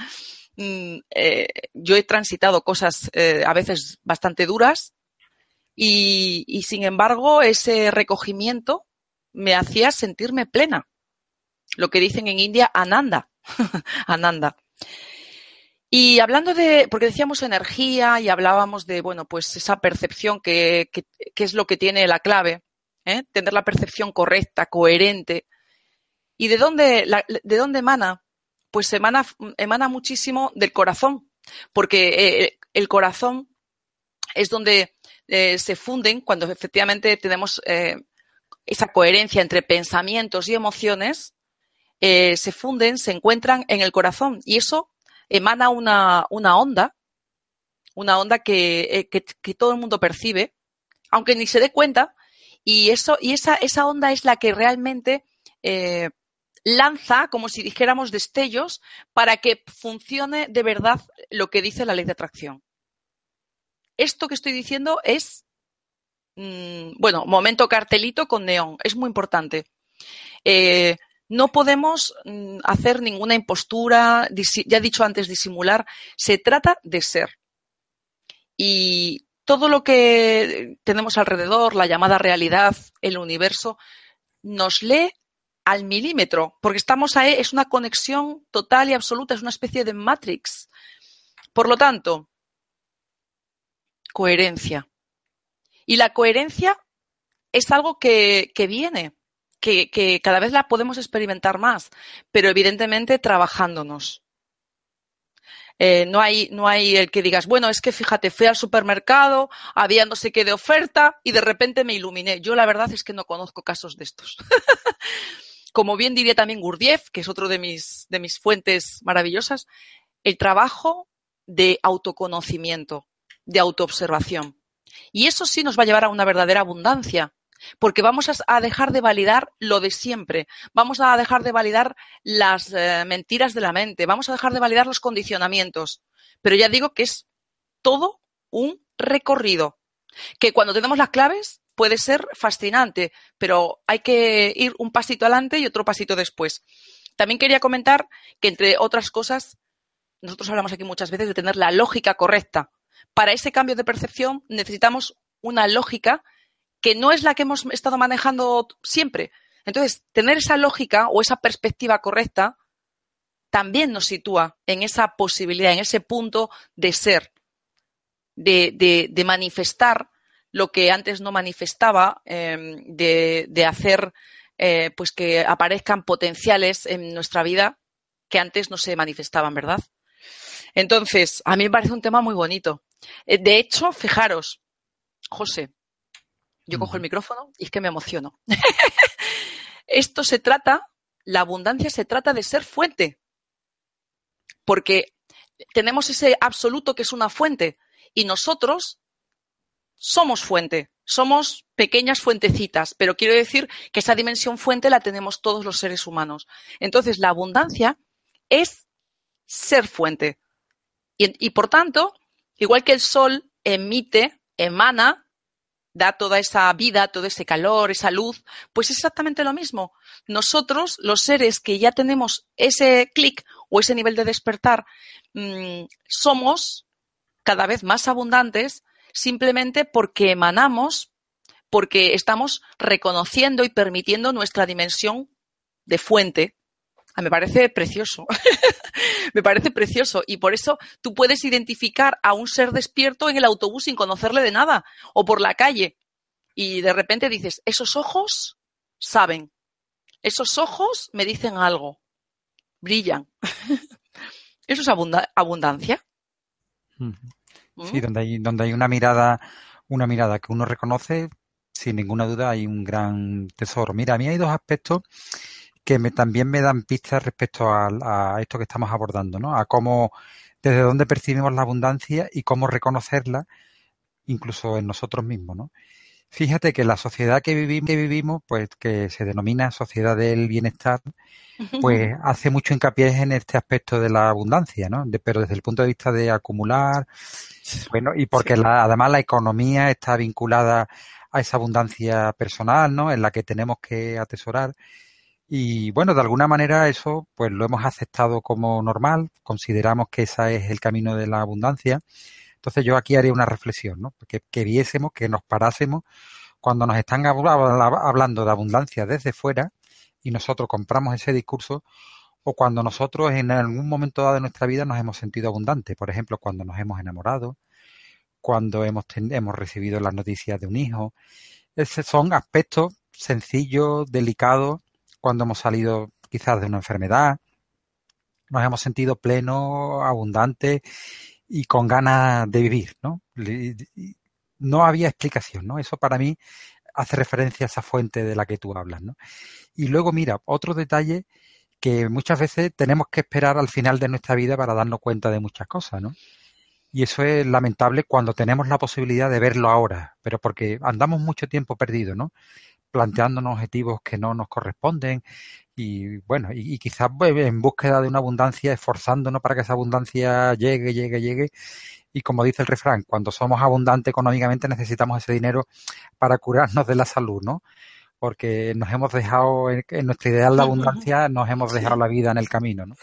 Mm, eh, yo he transitado cosas eh, a veces bastante duras y, sin embargo ese recogimiento me hacía sentirme plena. Lo que dicen en India, ananda. ananda. Y hablando de, porque decíamos energía y hablábamos de, bueno, pues esa percepción que es lo que tiene la clave. ¿Eh? tener la percepción correcta, coherente. ¿Y de dónde, de dónde emana? Pues emana, emana muchísimo del corazón, porque eh, el corazón es donde eh, se funden cuando efectivamente tenemos esa coherencia entre pensamientos y emociones, se funden, se encuentran en el corazón y eso emana una, una onda, una onda que, que, que, todo el mundo percibe, aunque ni se dé cuenta, y eso, y esa, esa onda es la que realmente eh, lanza, como si dijéramos, destellos para que funcione de verdad lo que dice la ley de atracción. Esto que estoy diciendo es, mm, bueno, momento cartelito con neón, es muy importante. Eh, no podemos mm, hacer ninguna impostura, ya he dicho antes, disimular. Se trata de ser. Y todo lo que tenemos alrededor, la llamada realidad, el universo, nos lee al milímetro, porque estamos ahí, es una conexión total y absoluta, es una especie de matrix. Por lo tanto, coherencia. Y la coherencia es algo que, viene, que, que, cada vez la podemos experimentar más, pero evidentemente trabajándonos. Eh, no, hay, no hay el que digas, bueno, es que fíjate, fui al supermercado, había no sé qué de oferta y de repente me iluminé. Yo la verdad es que no conozco casos de estos. Como bien diría también Gurdjieff, que es otro de mis, de mis fuentes maravillosas, el trabajo de autoconocimiento, de autoobservación. Y eso sí nos va a llevar a una verdadera abundancia, porque vamos a dejar de validar lo de siempre, vamos a dejar de validar las eh, mentiras de la mente, vamos a dejar de validar los condicionamientos. Pero ya digo que es todo un recorrido, que cuando tenemos las claves puede ser fascinante, pero hay que ir un pasito adelante y otro pasito después. También quería comentar que, entre otras cosas, nosotros hablamos aquí muchas veces de tener la lógica correcta. Para ese cambio de percepción necesitamos una lógica que no es la que hemos estado manejando siempre. Entonces, tener esa lógica o esa perspectiva correcta también nos sitúa en esa posibilidad, en ese punto de ser, de, manifestar lo que antes no manifestaba, em, de, hacer eh, pues que aparezcan potenciales en nuestra vida que antes no se manifestaban, ¿verdad? Entonces, a mí me parece un tema muy bonito. Eh, de hecho, fijaros, José, yo cojo el micrófono y es que me emociono. Esto se trata, la abundancia se trata de ser fuente. Porque tenemos ese absoluto que es una fuente y nosotros somos fuente, somos pequeñas fuentecitas, pero quiero decir que esa dimensión fuente la tenemos todos los seres humanos. Entonces, la abundancia es ser fuente. Y, y por tanto, igual que el sol emite, emana da toda esa vida, todo ese calor, esa luz, pues es exactamente lo mismo. Nosotros, los seres que ya tenemos ese clic o ese nivel de despertar, mm, somos cada vez más abundantes simplemente porque emanamos, porque estamos reconociendo y permitiendo nuestra dimensión de fuente. Me parece precioso. me parece precioso. Y por eso tú puedes identificar a un ser despierto en el autobús sin conocerle de nada o por la calle. Y de repente dices, esos ojos saben. Esos ojos me dicen algo. Brillan. eso es abundancia. Sí, donde hay, donde hay una mirada, una mirada que uno reconoce, sin ninguna duda hay un gran tesoro. Mira, a mí hay dos aspectos que me, también me dan pistas respecto a, esto que estamos abordando, ¿no? A cómo, desde dónde percibimos la abundancia y cómo reconocerla, incluso en nosotros mismos, ¿no? Fíjate que la sociedad que vivimos, que vivimos, pues que se denomina sociedad del bienestar, pues hace mucho hincapié en este aspecto de la abundancia, ¿no? pero desde el punto de vista de acumular, bueno, y porque la, además la economía está vinculada a esa abundancia personal, ¿no? En la que tenemos que atesorar. Y bueno, de alguna manera eso pues lo hemos aceptado como normal, consideramos que ese es el camino de la abundancia. Entonces yo aquí haría una reflexión, ¿no? Que, que viésemos, que nos parásemos cuando nos están hablando de abundancia desde fuera y nosotros compramos ese discurso o cuando nosotros en algún momento dado de nuestra vida nos hemos sentido abundantes, por ejemplo, cuando nos hemos enamorado, cuando hemos, hemos recibido las noticias de un hijo. Esos son aspectos sencillos, delicados, cuando hemos salido quizás de una enfermedad, nos hemos sentido plenos, abundantes y con ganas de vivir, ¿no? No había explicación, ¿no? Eso para mí hace referencia a esa fuente de la que tú hablas, ¿no? Y luego, mira, otro detalle que muchas veces tenemos que esperar al final de nuestra vida para darnos cuenta de muchas cosas, ¿no? Y eso es lamentable cuando tenemos la posibilidad de verlo ahora, pero porque andamos mucho tiempo perdido, ¿no? Planteándonos objetivos que no nos corresponden y bueno, y, quizás pues, en búsqueda de una abundancia, esforzándonos para que esa abundancia llegue, llegue, llegue. Y como dice el refrán, cuando somos abundantes económicamente necesitamos ese dinero para curarnos de la salud, ¿no? Porque nos hemos dejado, en, nuestra ideal de abundancia, nos hemos dejado la vida en el camino, ¿no?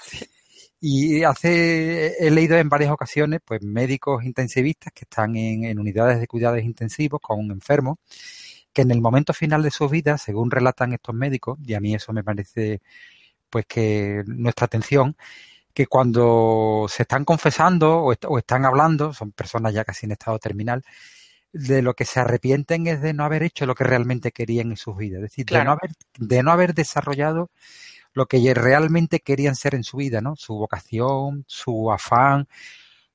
Y hace, he leído en varias ocasiones, pues médicos intensivistas que están en, en unidades de cuidados intensivos con un enfermo que en el momento final de su vida, según relatan estos médicos, y a mí eso me parece pues que nuestra atención, que cuando se están confesando o, están hablando, son personas ya casi en estado terminal, de lo que se arrepienten es de no haber hecho lo que realmente querían en sus vidas, es decir, de, no haber, de no haber desarrollado lo que realmente querían ser en su vida, ¿no? Su vocación, su afán,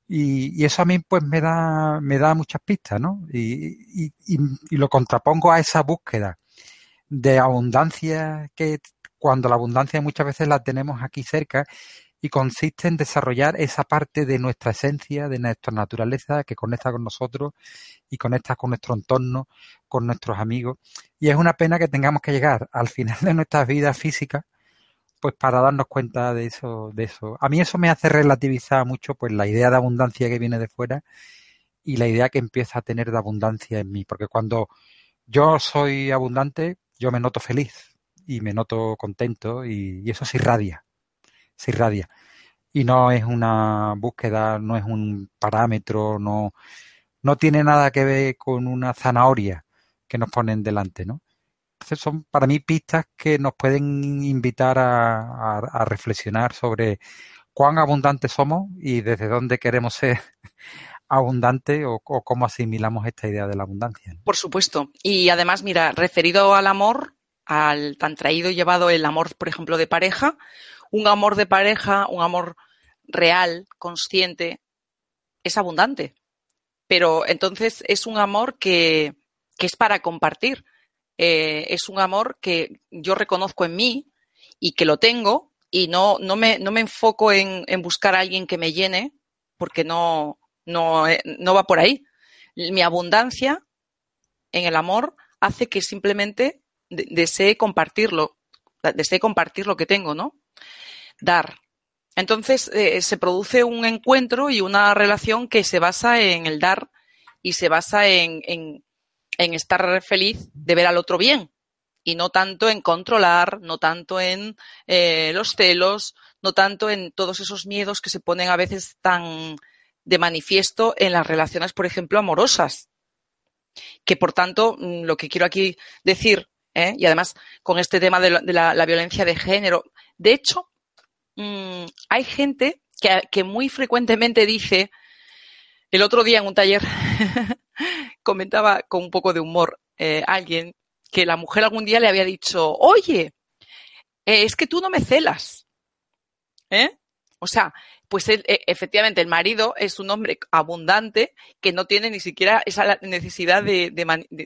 y, eso a mí pues me da, me da muchas pistas, ¿no? Y, y, lo contrapongo a esa búsqueda de abundancia que cuando la abundancia muchas veces la tenemos aquí cerca y consiste en desarrollar esa parte de nuestra esencia, de nuestra naturaleza que conecta con nosotros y conecta con nuestro entorno, con nuestros amigos. Y es una pena que tengamos que llegar al final de nuestras vidas físicas pues para darnos cuenta de eso, de eso. A mí eso me hace relativizar mucho pues la idea de abundancia que viene de fuera y la idea que empieza a tener de abundancia en mí, porque cuando yo soy abundante, yo me noto feliz y me noto contento y, eso se irradia, se irradia. Y no es una búsqueda, no es un parámetro, no, no tiene nada que ver con una zanahoria que nos ponen delante, ¿no? Son para mí pistas que nos pueden invitar a, reflexionar sobre cuán abundantes somos y desde dónde queremos ser abundante o, cómo asimilamos esta idea de la abundancia. Por supuesto. Y además, mira, referido al amor, al tan traído y llevado el amor, por ejemplo, de pareja, un amor de pareja, un amor real, consciente, es abundante. Pero entonces es un amor que, que es para compartir. Eh, es un amor que yo reconozco en mí y que lo tengo y no, no, me, no me enfoco en, en buscar a alguien que me llene porque no, no, eh, no va por ahí. Mi abundancia en el amor hace que simplemente desee compartirlo, desee compartir lo que tengo, ¿no? Dar. Entonces eh, se produce un encuentro y una relación que se basa en el dar y se basa en, en, en estar feliz de ver al otro bien y no tanto en controlar, no tanto en eh, los celos, no tanto en todos esos miedos que se ponen a veces tan de manifiesto en las relaciones, por ejemplo, amorosas. Que por tanto, mm, lo que quiero aquí decir, ¿eh? y además con este tema de, la, violencia de género, de hecho, mm, hay gente que, que muy frecuentemente dice, el otro día en un taller comentaba con un poco de humor eh, alguien que la mujer algún día le había dicho, oye, eh, es que tú no me celas. ¿Eh? O sea, pues él, efectivamente el marido es un hombre abundante que no tiene ni siquiera esa necesidad de,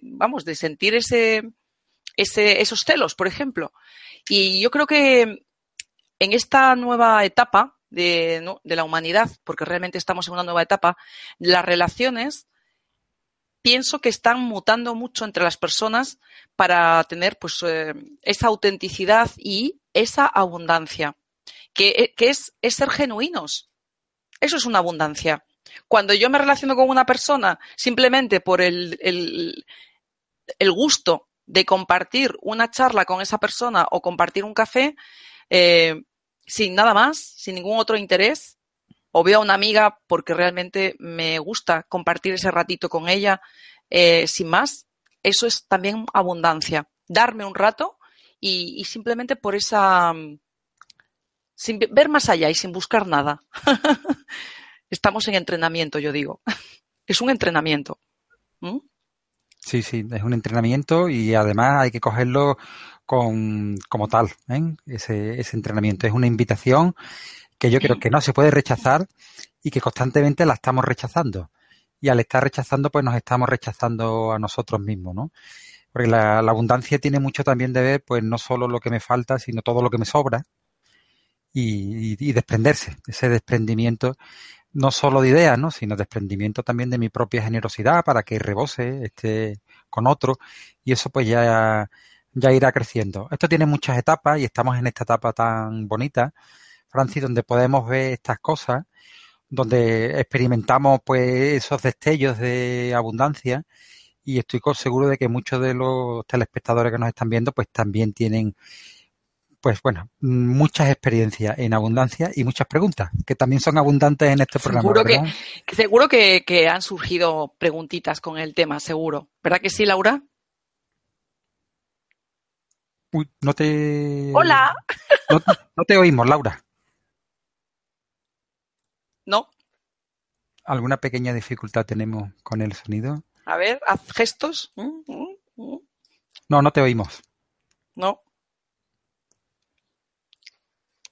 vamos, de sentir ese, ese, esos celos, por ejemplo. Y yo creo que en esta nueva etapa de, la humanidad, porque realmente estamos en una nueva etapa, las relaciones pienso que están mutando mucho entre las personas para tener pues eh, esa autenticidad y esa abundancia, que, eh, es, ser genuinos. Eso es una abundancia. Cuando yo me relaciono con una persona simplemente por el, el, gusto de compartir una charla con esa persona o compartir un café, eh, sin nada más, sin ningún otro interés, o veo a una amiga porque realmente me gusta compartir ese ratito con ella, eh, sin más, eso es también abundancia. Darme un rato y, simplemente por esa... sin ver más allá y sin buscar nada. Estamos en entrenamiento, yo digo. es un entrenamiento. ¿Mm? Sí, sí, es un entrenamiento y además hay que cogerlo con, como tal, ¿eh? ese, ese entrenamiento. Es una invitación que yo creo que no se puede rechazar y que constantemente la estamos rechazando. Y al estar rechazando, pues nos estamos rechazando a nosotros mismos, ¿no? Porque la, abundancia tiene mucho también de ver, pues no solo lo que me falta, sino todo lo que me sobra. Y, y, desprenderse, ese desprendimiento, no solo de ideas, ¿no? sino desprendimiento también de mi propia generosidad para que rebose esté con otro. Y eso pues ya ya irá creciendo. Esto tiene muchas etapas y estamos en esta etapa tan bonita, Francis, donde podemos ver estas cosas, donde experimentamos pues esos destellos de abundancia y estoy seguro de que muchos de los telespectadores que nos están viendo pues también tienen pues bueno, muchas experiencias en abundancia y muchas preguntas, que también son abundantes en este programa. Seguro, que, seguro que, que, han surgido preguntitas con el tema, seguro. ¿Verdad que sí, Laura? Uy, no te. Hola. No, te oímos, Laura. No. ¿Alguna pequeña dificultad tenemos con el sonido? A ver, haz gestos. Mm, mm, mm. No, no te oímos. No.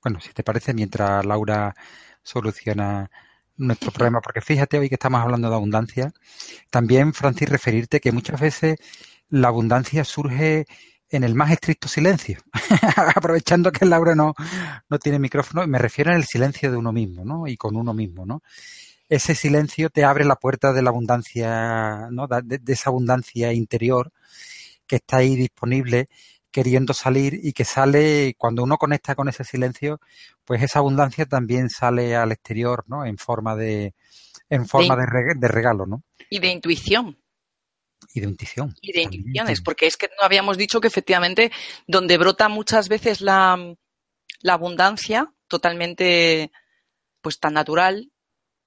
Bueno, si te parece, mientras Laura soluciona nuestro problema, porque fíjate hoy que estamos hablando de abundancia, también, Francis, referirte que muchas veces la abundancia surge en el más estricto silencio. Aprovechando que Laura no, no tiene micrófono, me refiero en el silencio de uno mismo, ¿no? Y con uno mismo, ¿no? Ese silencio te abre la puerta de la abundancia, ¿no? De, esa abundancia interior que está ahí disponible, queriendo salir y que sale, cuando uno conecta con ese silencio, pues esa abundancia también sale al exterior, ¿no? En forma de, en forma de, de regalo, ¿no? Y de intuición. Y de intuición. Y de intuiciones, porque es que no habíamos dicho que efectivamente donde brota muchas veces la, la abundancia totalmente pues tan natural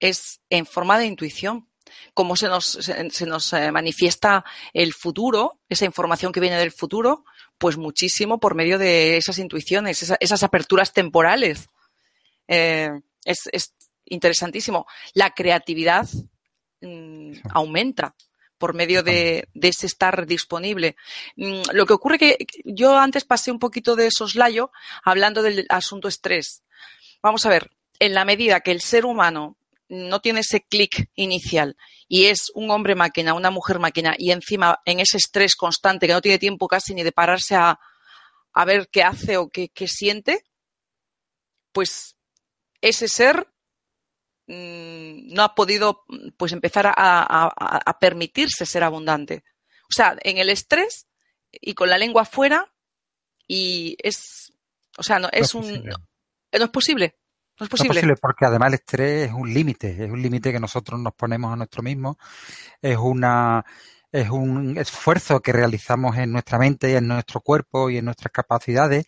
es en forma de intuición. Cómo se nos, se, nos eh, manifiesta el futuro, esa información que viene del futuro, pues muchísimo por medio de esas intuiciones, esas, aperturas temporales. Eh, es, es interesantísimo. La creatividad mm, aumenta por medio de, ese estar disponible. Mm, lo que ocurre que yo antes pasé un poquito de soslayo hablando del asunto estrés. Vamos a ver, en la medida que el ser humano no tiene ese clic inicial y es un hombre máquina, una mujer máquina y encima en ese estrés constante que no tiene tiempo casi ni de pararse a, ver qué hace o qué, siente, pues ese ser no ha podido pues empezar a, permitirse ser abundante. O sea, en el estrés y con la lengua afuera y es, o sea, no, es, un, no es posible. No es posible. porque además el estrés es un límite, es un límite que nosotros nos ponemos a nosotros mismos, es una es un esfuerzo que realizamos en nuestra mente y en nuestro cuerpo y en nuestras capacidades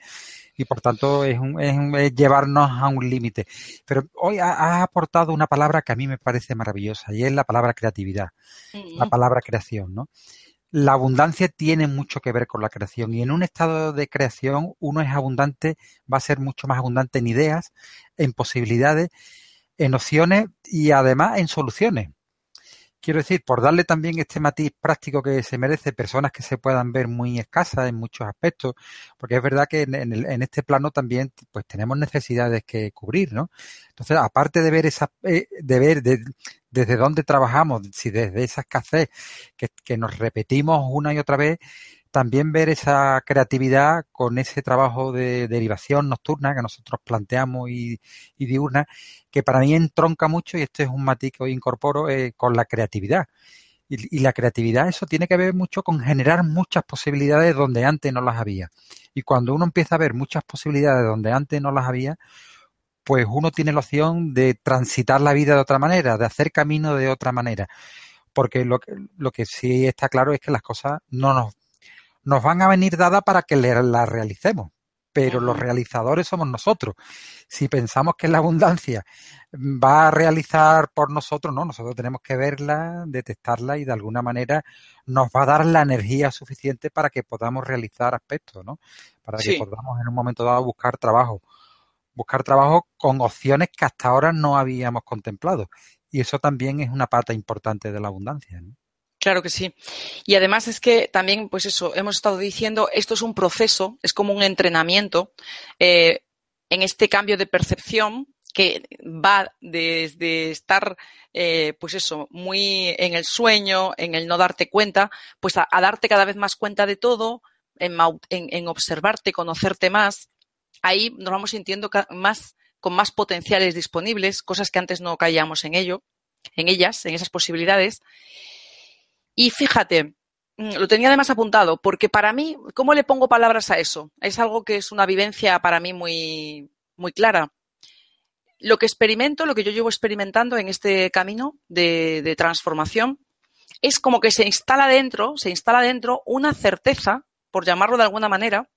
y por tanto es, un, es, llevarnos a un límite. Pero hoy has aportado una palabra que a mí me parece maravillosa y es la palabra creatividad, la palabra creación, ¿no? la abundancia tiene mucho que ver con la creación y en un estado de creación uno es abundante, va a ser mucho más abundante en ideas, en posibilidades, en opciones y además en soluciones quiero decir, por darle también este matiz práctico que se merece, personas que se puedan ver muy escasas en muchos aspectos, porque es verdad que en, este plano también pues tenemos necesidades que cubrir, ¿no? Entonces, aparte de ver esa, eh, de ver desde dónde trabajamos, si desde esa escasez que nos repetimos una y otra vez, también ver esa creatividad con ese trabajo de derivación nocturna que nosotros planteamos y, diurna, que para mí entronca mucho, y este es un matiz que hoy incorporo, eh, con la creatividad. Y, y, la creatividad, eso tiene que ver mucho con generar muchas posibilidades donde antes no las había. Y cuando uno empieza a ver muchas posibilidades donde antes no las había, pues uno tiene la opción de transitar la vida de otra manera, de hacer camino de otra manera. Porque lo que, lo que sí está claro es que las cosas no nos nos van a venir dadas para que las realicemos, pero los realizadores somos nosotros. Si pensamos que la abundancia va a realizar por nosotros, no, nosotros tenemos que verla, detectarla y de alguna manera nos va a dar la energía suficiente para que podamos realizar aspectos, ¿no? Para que podamos en un momento dado buscar trabajo. Buscar trabajo con opciones que hasta ahora no habíamos contemplado. Y eso también es una pata importante de la abundancia. ¿no? Claro que sí. Y además es que también, pues eso, hemos estado diciendo, esto es un proceso, es como un entrenamiento eh, en este cambio de percepción que va desde estar, eh, pues eso, muy en el sueño, en el no darte cuenta, pues a, darte cada vez más cuenta de todo, en, en, observarte, conocerte más. Ahí nos vamos sintiendo más, con más potenciales disponibles, cosas que antes no caíamos en ello, en ellas, en esas posibilidades. Y fíjate, mm, lo tenía además apuntado, porque para mí, ¿cómo le pongo palabras a eso? Es algo que es una vivencia para mí muy, muy clara. Lo que experimento, lo que yo llevo experimentando en este camino de, transformación, es como que se instala dentro, se instala dentro una certeza, por llamarlo de alguna manera,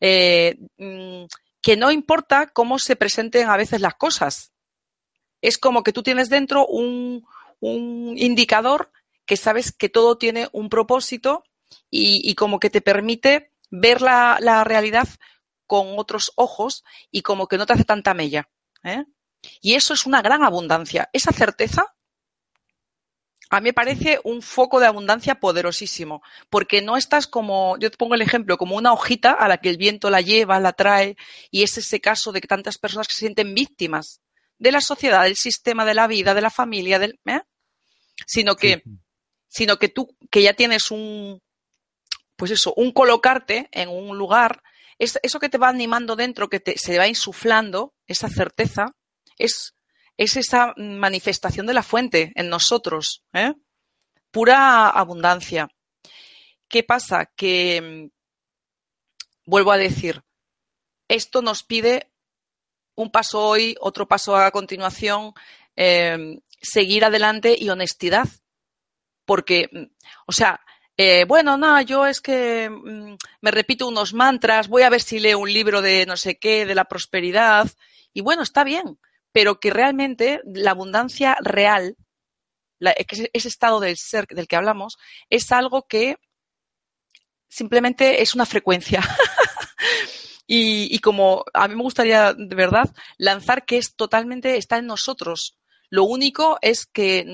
eh, mm, que no importa cómo se presenten a veces las cosas. Es como que tú tienes dentro un, un indicador que sabes que todo tiene un propósito y, como que te permite ver la, realidad con otros ojos y como que no te hace tanta mella. ¿eh? Y eso es una gran abundancia. Esa certeza a mí me parece un foco de abundancia poderosísimo, porque no estás como, yo te pongo el ejemplo, como una hojita a la que el viento la lleva, la trae, y es ese caso de que tantas personas se sienten víctimas de la sociedad, del sistema, de la vida, de la familia, del, ¿eh? sino que sino que tú, que ya tienes un, pues eso, un colocarte en un lugar, es, eso que te va animando dentro, que te, se va insuflando, esa certeza, es, es esa manifestación de la fuente en nosotros, ¿eh? pura abundancia. ¿Qué pasa? Que, vuelvo a decir, esto nos pide un paso hoy, otro paso a continuación, eh, seguir adelante y honestidad porque, mm, o sea, eh, bueno, no, yo es que mm, me repito unos mantras, voy a ver si leo un libro de no sé qué, de la prosperidad, y bueno, está bien, pero que realmente la abundancia real, ese estado del ser del que hablamos, es algo que simplemente es una frecuencia. y, y como a mí me gustaría, de verdad, lanzar que es totalmente, está en nosotros Lo único es que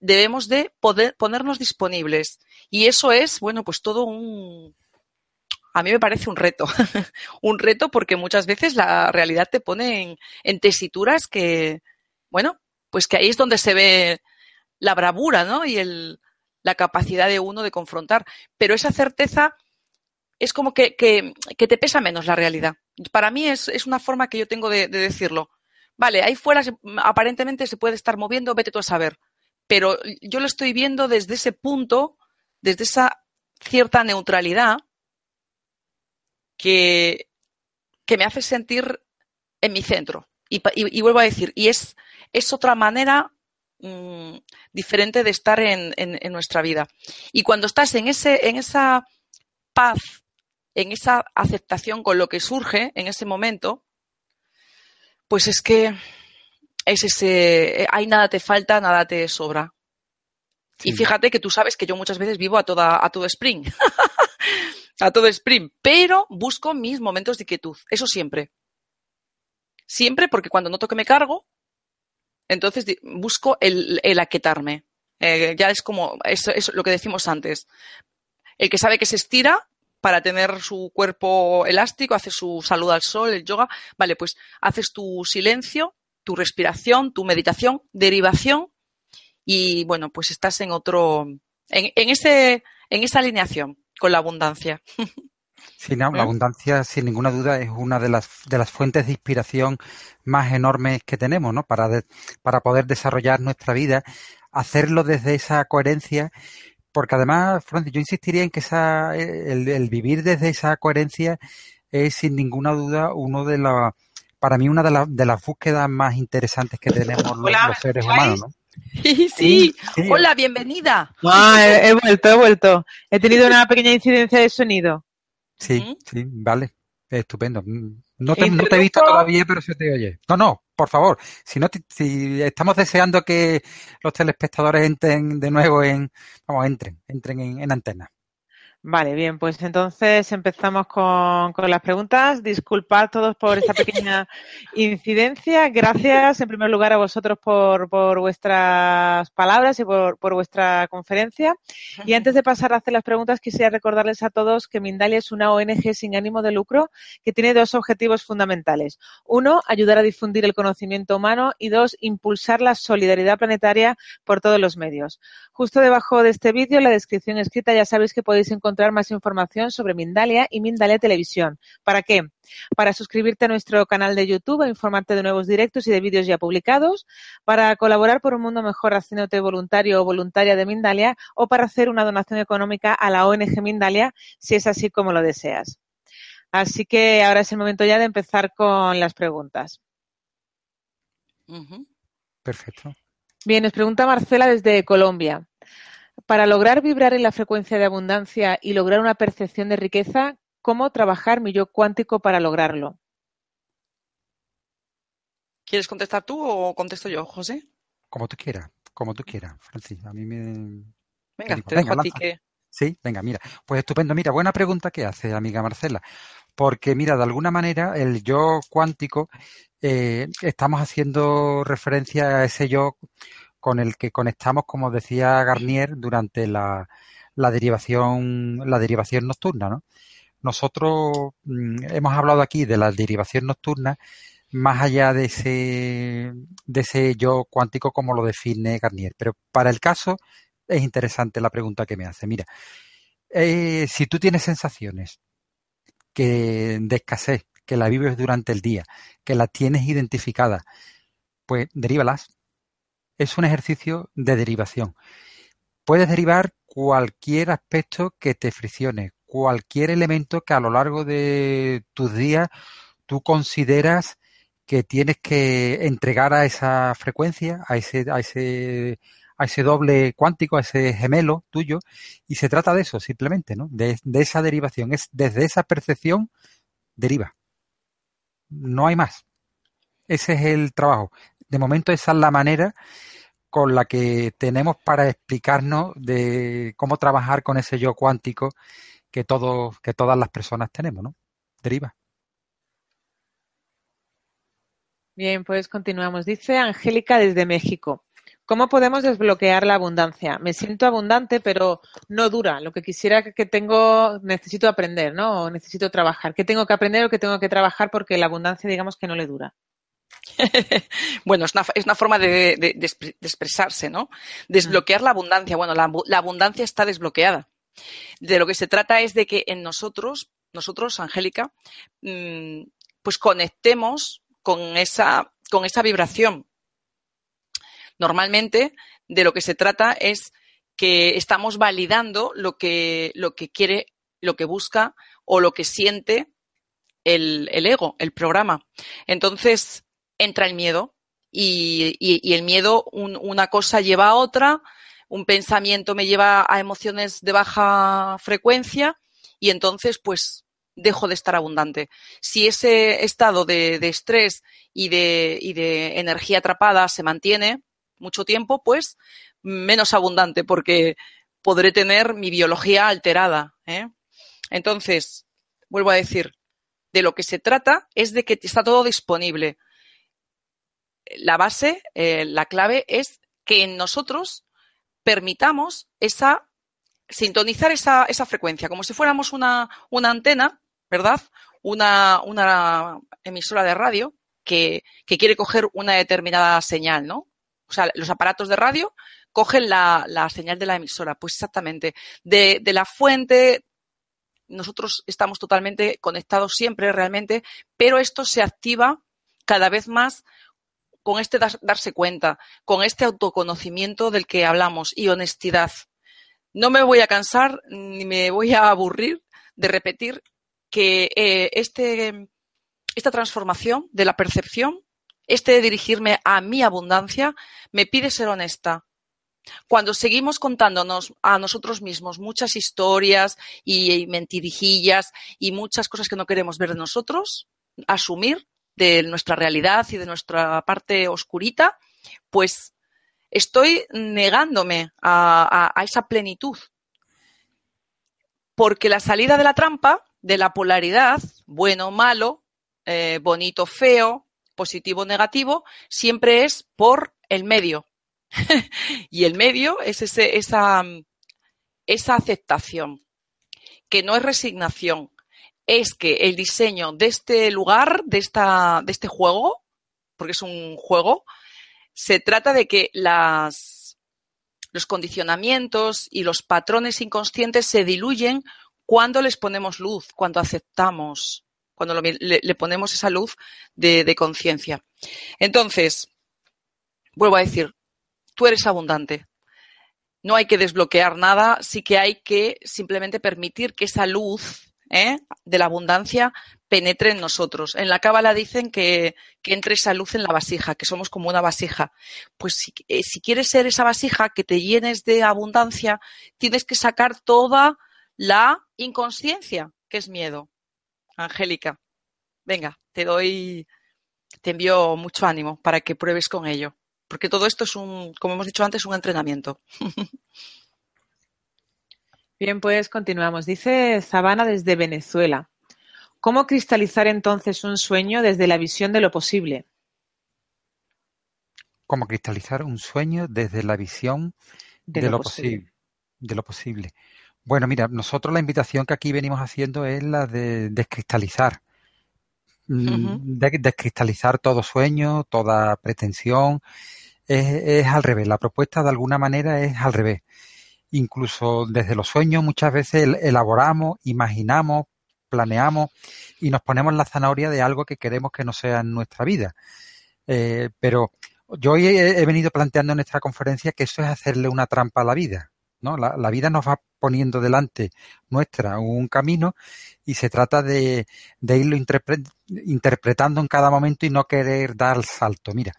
debemos de poder ponernos disponibles. Y eso es, bueno, pues todo un, a mí me parece un reto. un reto porque muchas veces la realidad te pone en, tesituras que, bueno, pues que ahí es donde se ve la bravura, ¿no? Y el, la capacidad de uno de confrontar. Pero esa certeza es como que, que, te pesa menos la realidad. Para mí es, es una forma que yo tengo de, decirlo. Vale, ahí fuera aparentemente se puede estar moviendo, vete tú a saber. Pero yo lo estoy viendo desde ese punto, desde esa cierta neutralidad que, que me hace sentir en mi centro. Y, vuelvo a decir, y es, es otra manera mmm, diferente de estar en, en, en, nuestra vida. Y cuando estás en, ese, en esa paz, en esa aceptación con lo que surge en ese momento, pues es que es ese, hay nada te falta, nada te sobra. Sí. Y fíjate que tú sabes que yo muchas veces vivo a toda, a todo spring. a todo sprint, pero busco mis momentos de quietud, eso siempre. Siempre porque cuando noto que me cargo, entonces busco el, el aquietarme. Eh, ya es como es, es lo que decimos antes. El que sabe que se estira para tener su cuerpo elástico, hace su salud al sol, el yoga, vale, pues haces tu silencio, tu respiración, tu meditación, derivación y bueno, pues estás en otro, en, en ese, en esa alineación con la abundancia. Sí, no, la ¿Eh? abundancia, sin ninguna duda, es una de las, de las fuentes de inspiración más enormes que tenemos, ¿no? Para, de, para poder desarrollar nuestra vida, hacerlo desde esa coherencia, porque además, Francis, yo insistiría en que esa, el, el vivir desde esa coherencia es sin ninguna duda uno de los, para mí, una de, la, de las búsquedas más interesantes que tenemos los, los seres humanos, ¿no? Sí, sí. sí. Hola, bienvenida. Ah, he, he, vuelto, he vuelto. He tenido una pequeña incidencia de sonido. Sí, ¿Mm? sí, vale. Estupendo. No te, no te, he visto todavía, pero se te oye. No, no, por favor. Si no, si estamos deseando que los telespectadores entren de nuevo en, vamos, entren, entren en, en antena. Vale, bien, pues entonces empezamos con, con, las preguntas. Disculpad todos por esta pequeña incidencia. Gracias en primer lugar a vosotros por, por vuestras palabras y por, por, vuestra conferencia. Y antes de pasar a hacer las preguntas, quisiera recordarles a todos que Mindalia es una ONG sin ánimo de lucro que tiene dos objetivos fundamentales. Uno, ayudar a difundir el conocimiento humano y dos, impulsar la solidaridad planetaria por todos los medios. Justo debajo de este vídeo, en la descripción escrita, ya sabéis que podéis encontrar encontrar más información sobre Mindalia y Mindalia Televisión. ¿Para qué? Para suscribirte a nuestro canal de YouTube e informarte de nuevos directos y de vídeos ya publicados, para colaborar por un mundo mejor haciéndote voluntario o voluntaria de Mindalia o para hacer una donación económica a la ONG Mindalia si es así como lo deseas. Así que ahora es el momento ya de empezar con las preguntas. Uh -huh. Perfecto. Bien, nos pregunta Marcela desde Colombia. Para lograr vibrar en la frecuencia de abundancia y lograr una percepción de riqueza, ¿cómo trabajar mi yo cuántico para lograrlo? ¿Quieres contestar tú o contesto yo, José? Como tú quieras, como tú quieras, Francis. A mí me. Venga, digo, te dejo venga, a ti que. Sí, venga, mira. Pues estupendo. Mira, buena pregunta que hace, amiga Marcela. Porque, mira, de alguna manera, el yo cuántico, eh, estamos haciendo referencia a ese yo con el que conectamos, como decía Garnier, durante la, la derivación, la derivación nocturna, ¿no? Nosotros mmm, hemos hablado aquí de la derivación nocturna más allá de ese, de ese yo cuántico como lo define Garnier. Pero para el caso es interesante la pregunta que me hace. Mira, eh, si tú tienes sensaciones que de escasez, que la vives durante el día, que la tienes identificada, pues derívalas, es un ejercicio de derivación. Puedes derivar cualquier aspecto que te friccione, cualquier elemento que a lo largo de tus días tú consideras que tienes que entregar a esa frecuencia, a ese, a ese, a ese doble cuántico, a ese gemelo tuyo, y se trata de eso simplemente, ¿no? De, de esa derivación. Es desde esa percepción deriva. No hay más. Ese es el trabajo de momento esa es la manera con la que tenemos para explicarnos de cómo trabajar con ese yo cuántico que todos, que todas las personas tenemos, ¿no? Deriva. Bien, pues continuamos. Dice Angélica desde México. ¿Cómo podemos desbloquear la abundancia? Me siento abundante, pero no dura. Lo que quisiera que tengo, necesito aprender, ¿no? O necesito trabajar. ¿Qué tengo que aprender o qué tengo que trabajar porque la abundancia, digamos, que no le dura? bueno, es una, forma de, expresarse, ¿no? Desbloquear la abundancia. Bueno, la, abundancia está desbloqueada. De lo que se trata es de que en nosotros, nosotros, Angélica, mm, pues conectemos con esa, con esa vibración. Normalmente, de lo que se trata es que estamos validando lo que, lo que quiere, lo que busca o lo que siente el, el ego, el programa. Entonces, entra el miedo y, el miedo, una cosa lleva a otra, un pensamiento me lleva a emociones de baja frecuencia y entonces pues dejo de estar abundante. Si ese estado de, de estrés y de, y de energía atrapada se mantiene mucho tiempo, pues menos abundante porque podré tener mi biología alterada. ¿eh? Entonces, vuelvo a decir, de lo que se trata es de que está todo disponible la base, eh, la clave es que nosotros permitamos esa, sintonizar esa, esa frecuencia, como si fuéramos una, una antena, ¿verdad? Una, una emisora de radio que, que, quiere coger una determinada señal, ¿no? O sea, los aparatos de radio cogen la, la señal de la emisora. Pues exactamente. De, de la fuente, nosotros estamos totalmente conectados siempre realmente, pero esto se activa cada vez más con este darse cuenta, con este autoconocimiento del que hablamos y honestidad. No me voy a cansar ni me voy a aburrir de repetir que eh, este, esta transformación de la percepción, este dirigirme a mi abundancia, me pide ser honesta. Cuando seguimos contándonos a nosotros mismos muchas historias y mentirijillas y muchas cosas que no queremos ver de nosotros, asumir de nuestra realidad y de nuestra parte oscurita, pues estoy negándome a, esa plenitud. Porque la salida de la trampa, de la polaridad, bueno, malo, eh, bonito, feo, positivo, negativo, siempre es por el medio. y el medio es ese, esa, esa aceptación, que no es resignación, es que el diseño de este lugar, de, esta, de este juego, porque es un juego, se trata de que las, los condicionamientos y los patrones inconscientes se diluyen cuando les ponemos luz, cuando aceptamos, cuando le, ponemos esa luz de, de conciencia. Entonces, vuelvo a decir, tú eres abundante. No hay que desbloquear nada, sí que hay que simplemente permitir que esa luz ¿eh? de la abundancia penetre en nosotros. En la cábala dicen que, entre esa luz en la vasija, que somos como una vasija. Pues si, eh, si, quieres ser esa vasija, que te llenes de abundancia, tienes que sacar toda la inconsciencia, que es miedo. Angélica, venga, te doy, te envío mucho ánimo para que pruebes con ello. Porque todo esto es un, como hemos dicho antes, un entrenamiento. Bien, pues continuamos. Dice Sabana desde Venezuela. ¿Cómo cristalizar entonces un sueño desde la visión de lo posible? ¿Cómo cristalizar un sueño desde la visión de, lo, posible. De lo posible. Bueno, mira, nosotros la invitación que aquí venimos haciendo es la de descristalizar. Mm, descristalizar todo sueño, toda pretensión. es, al revés. La propuesta de alguna manera es al revés incluso desde los sueños muchas veces elaboramos, imaginamos, planeamos y nos ponemos la zanahoria de algo que queremos que no sea en nuestra vida. Eh, pero yo hoy he, venido planteando en esta conferencia que eso es hacerle una trampa a la vida. ¿no? La, vida nos va poniendo delante nuestra un camino y se trata de, irlo interpretando en cada momento y no querer dar el salto. Mira,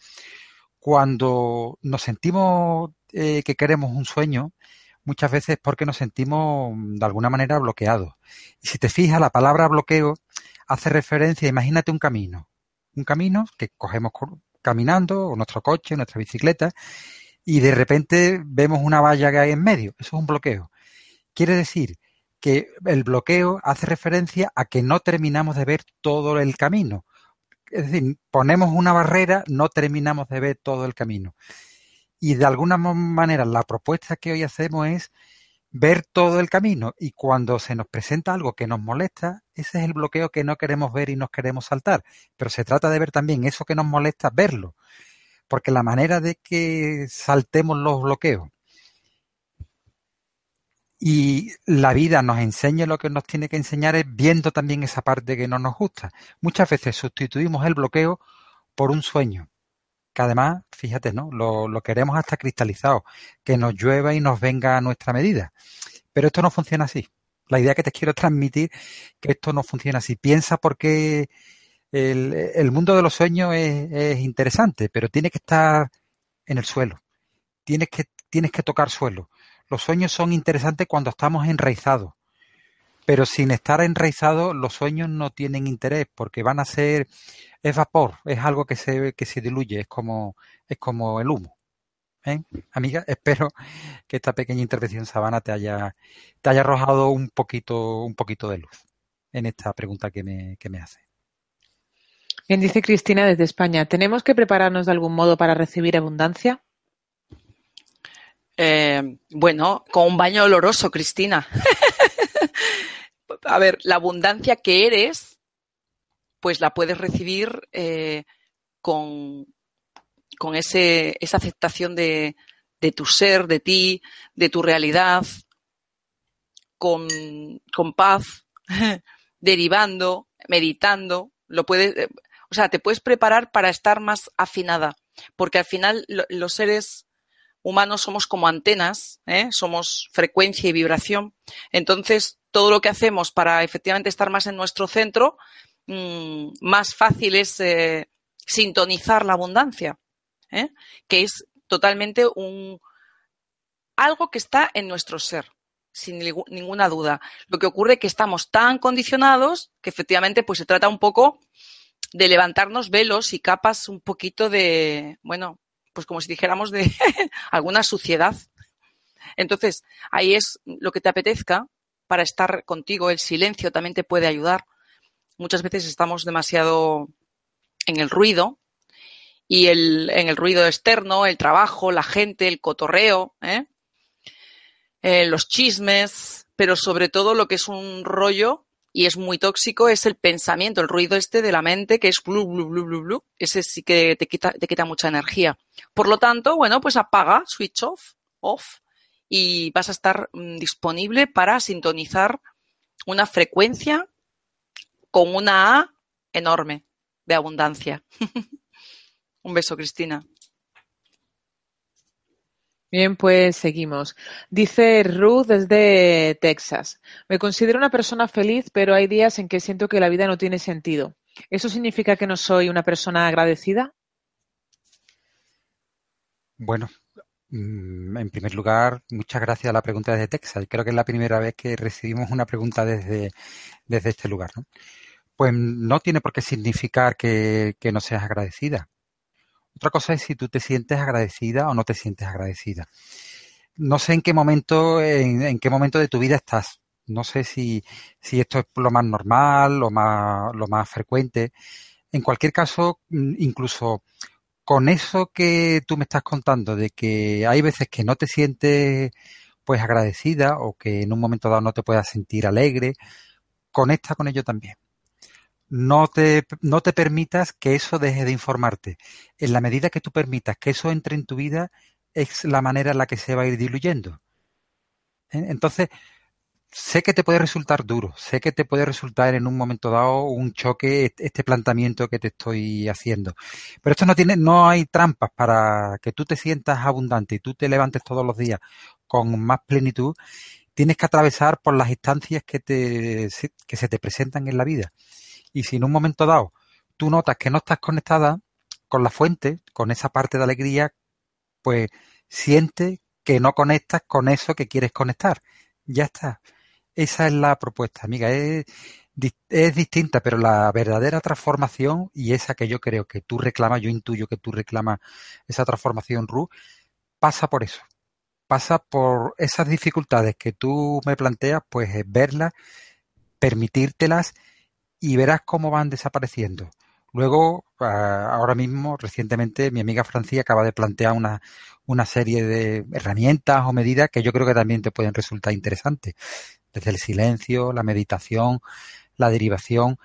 cuando nos sentimos eh, que queremos un sueño, muchas veces porque nos sentimos de alguna manera bloqueados. Y si te fijas, la palabra bloqueo hace referencia, imagínate un camino, un camino que cogemos caminando, o nuestro coche, nuestra bicicleta, y de repente vemos una valla que hay en medio. Eso es un bloqueo. Quiere decir que el bloqueo hace referencia a que no terminamos de ver todo el camino. es decir, ponemos una barrera, no terminamos de ver todo el camino. Y de alguna manera la propuesta que hoy hacemos es ver todo el camino y cuando se nos presenta algo que nos molesta, ese es el bloqueo que no queremos ver y nos queremos saltar. Pero se trata de ver también eso que nos molesta, verlo. Porque la manera de que saltemos los bloqueos y la vida nos enseña lo que nos tiene que enseñar es viendo también esa parte que no nos gusta. Muchas veces sustituimos el bloqueo por un sueño, que además, fíjate, ¿no? Lo, queremos hasta cristalizado, que nos llueva y nos venga a nuestra medida. Pero esto no funciona así. La idea que te quiero transmitir que esto no funciona así. Piensa porque el, el mundo de los sueños es, es, interesante, pero tiene que estar en el suelo. Tienes que, tienes que tocar suelo. Los sueños son interesantes cuando estamos enraizados, pero sin estar enraizados los sueños no tienen interés porque van a ser es vapor, es algo que se que se diluye, es como es como el humo. ¿Eh? Amiga, espero que esta pequeña intervención Sabana te haya te haya arrojado un poquito un poquito de luz en esta pregunta que me, que me hace. Bien, dice Cristina desde España, ¿tenemos que prepararnos de algún modo para recibir abundancia? Eh, bueno, con un baño oloroso, Cristina. A ver, la abundancia que eres, pues la puedes recibir eh, con, con ese, esa aceptación de, de, tu ser, de ti, de tu realidad, con, con paz, derivando, meditando. Lo puedes, eh, o sea, te puedes preparar para estar más afinada, porque al final lo, los seres humanos somos como antenas, ¿eh? somos frecuencia y vibración. Entonces, todo lo que hacemos para efectivamente estar más en nuestro centro, mmm, más fácil es eh, sintonizar la abundancia, ¿eh? que es totalmente un algo que está en nuestro ser, sin ninguna duda. Lo que ocurre es que estamos tan condicionados que efectivamente pues se trata un poco de levantarnos velos y capas un poquito de, bueno, pues como si dijéramos de alguna suciedad. Entonces, ahí es lo que te apetezca para estar contigo. El silencio también te puede ayudar. Muchas veces estamos demasiado en el ruido y el, en el ruido externo, el trabajo, la gente, el cotorreo, ¿eh? Eh, los chismes, pero sobre todo lo que es un rollo y es muy tóxico es el pensamiento, el ruido este de la mente que es blu, blu, blu, blu, blu. Ese sí que te quita, te quita mucha energía. Por lo tanto, bueno, pues apaga, switch off, off, y vas a estar mm, disponible para sintonizar una frecuencia con una A enorme de abundancia. Un beso, Cristina. Bien, pues seguimos. Dice Ruth desde Texas. Me considero una persona feliz, pero hay días en que siento que la vida no tiene sentido. ¿Eso significa que no soy una persona agradecida? Bueno, mm, en primer lugar, muchas gracias a la pregunta desde Texas. Creo que es la primera vez que recibimos una pregunta desde, desde este lugar. ¿no? Pues no tiene por qué significar que, que no seas agradecida. Otra cosa es si tú te sientes agradecida o no te sientes agradecida. No sé en qué momento, en, qué momento de tu vida estás. No sé si, si esto es lo más normal, lo más, lo más frecuente. En cualquier caso, mm, incluso con eso que tú me estás contando, de que hay veces que no te sientes pues agradecida o que en un momento dado no te puedas sentir alegre, conecta con ello también no te, no te permitas que eso deje de informarte. En la medida que tú permitas que eso entre en tu vida, es la manera en la que se va a ir diluyendo. ¿Eh? Entonces, sé que te puede resultar duro, sé que te puede resultar en un momento dado un choque este planteamiento que te estoy haciendo. Pero esto no tiene, no hay trampas para que tú te sientas abundante y tú te levantes todos los días con más plenitud. Tienes que atravesar por las instancias que, te, que se te presentan en la vida. Y si en un momento dado tú notas que no estás conectada con la fuente, con esa parte de alegría, pues siente que no conectas con eso que quieres conectar. Ya está. Esa es la propuesta, amiga. Es, es distinta, pero la verdadera transformación y esa que yo creo que tú reclamas, yo intuyo que tú reclamas esa transformación, Ru, pasa por eso. Pasa por esas dificultades que tú me planteas, pues verlas, permitírtelas y verás cómo van desapareciendo. Luego, ah, ahora mismo, recientemente, mi amiga Francia acaba de plantear una, una serie de herramientas o medidas que yo creo que también te pueden resultar interesantes. Desde el silencio, la meditación, la derivación.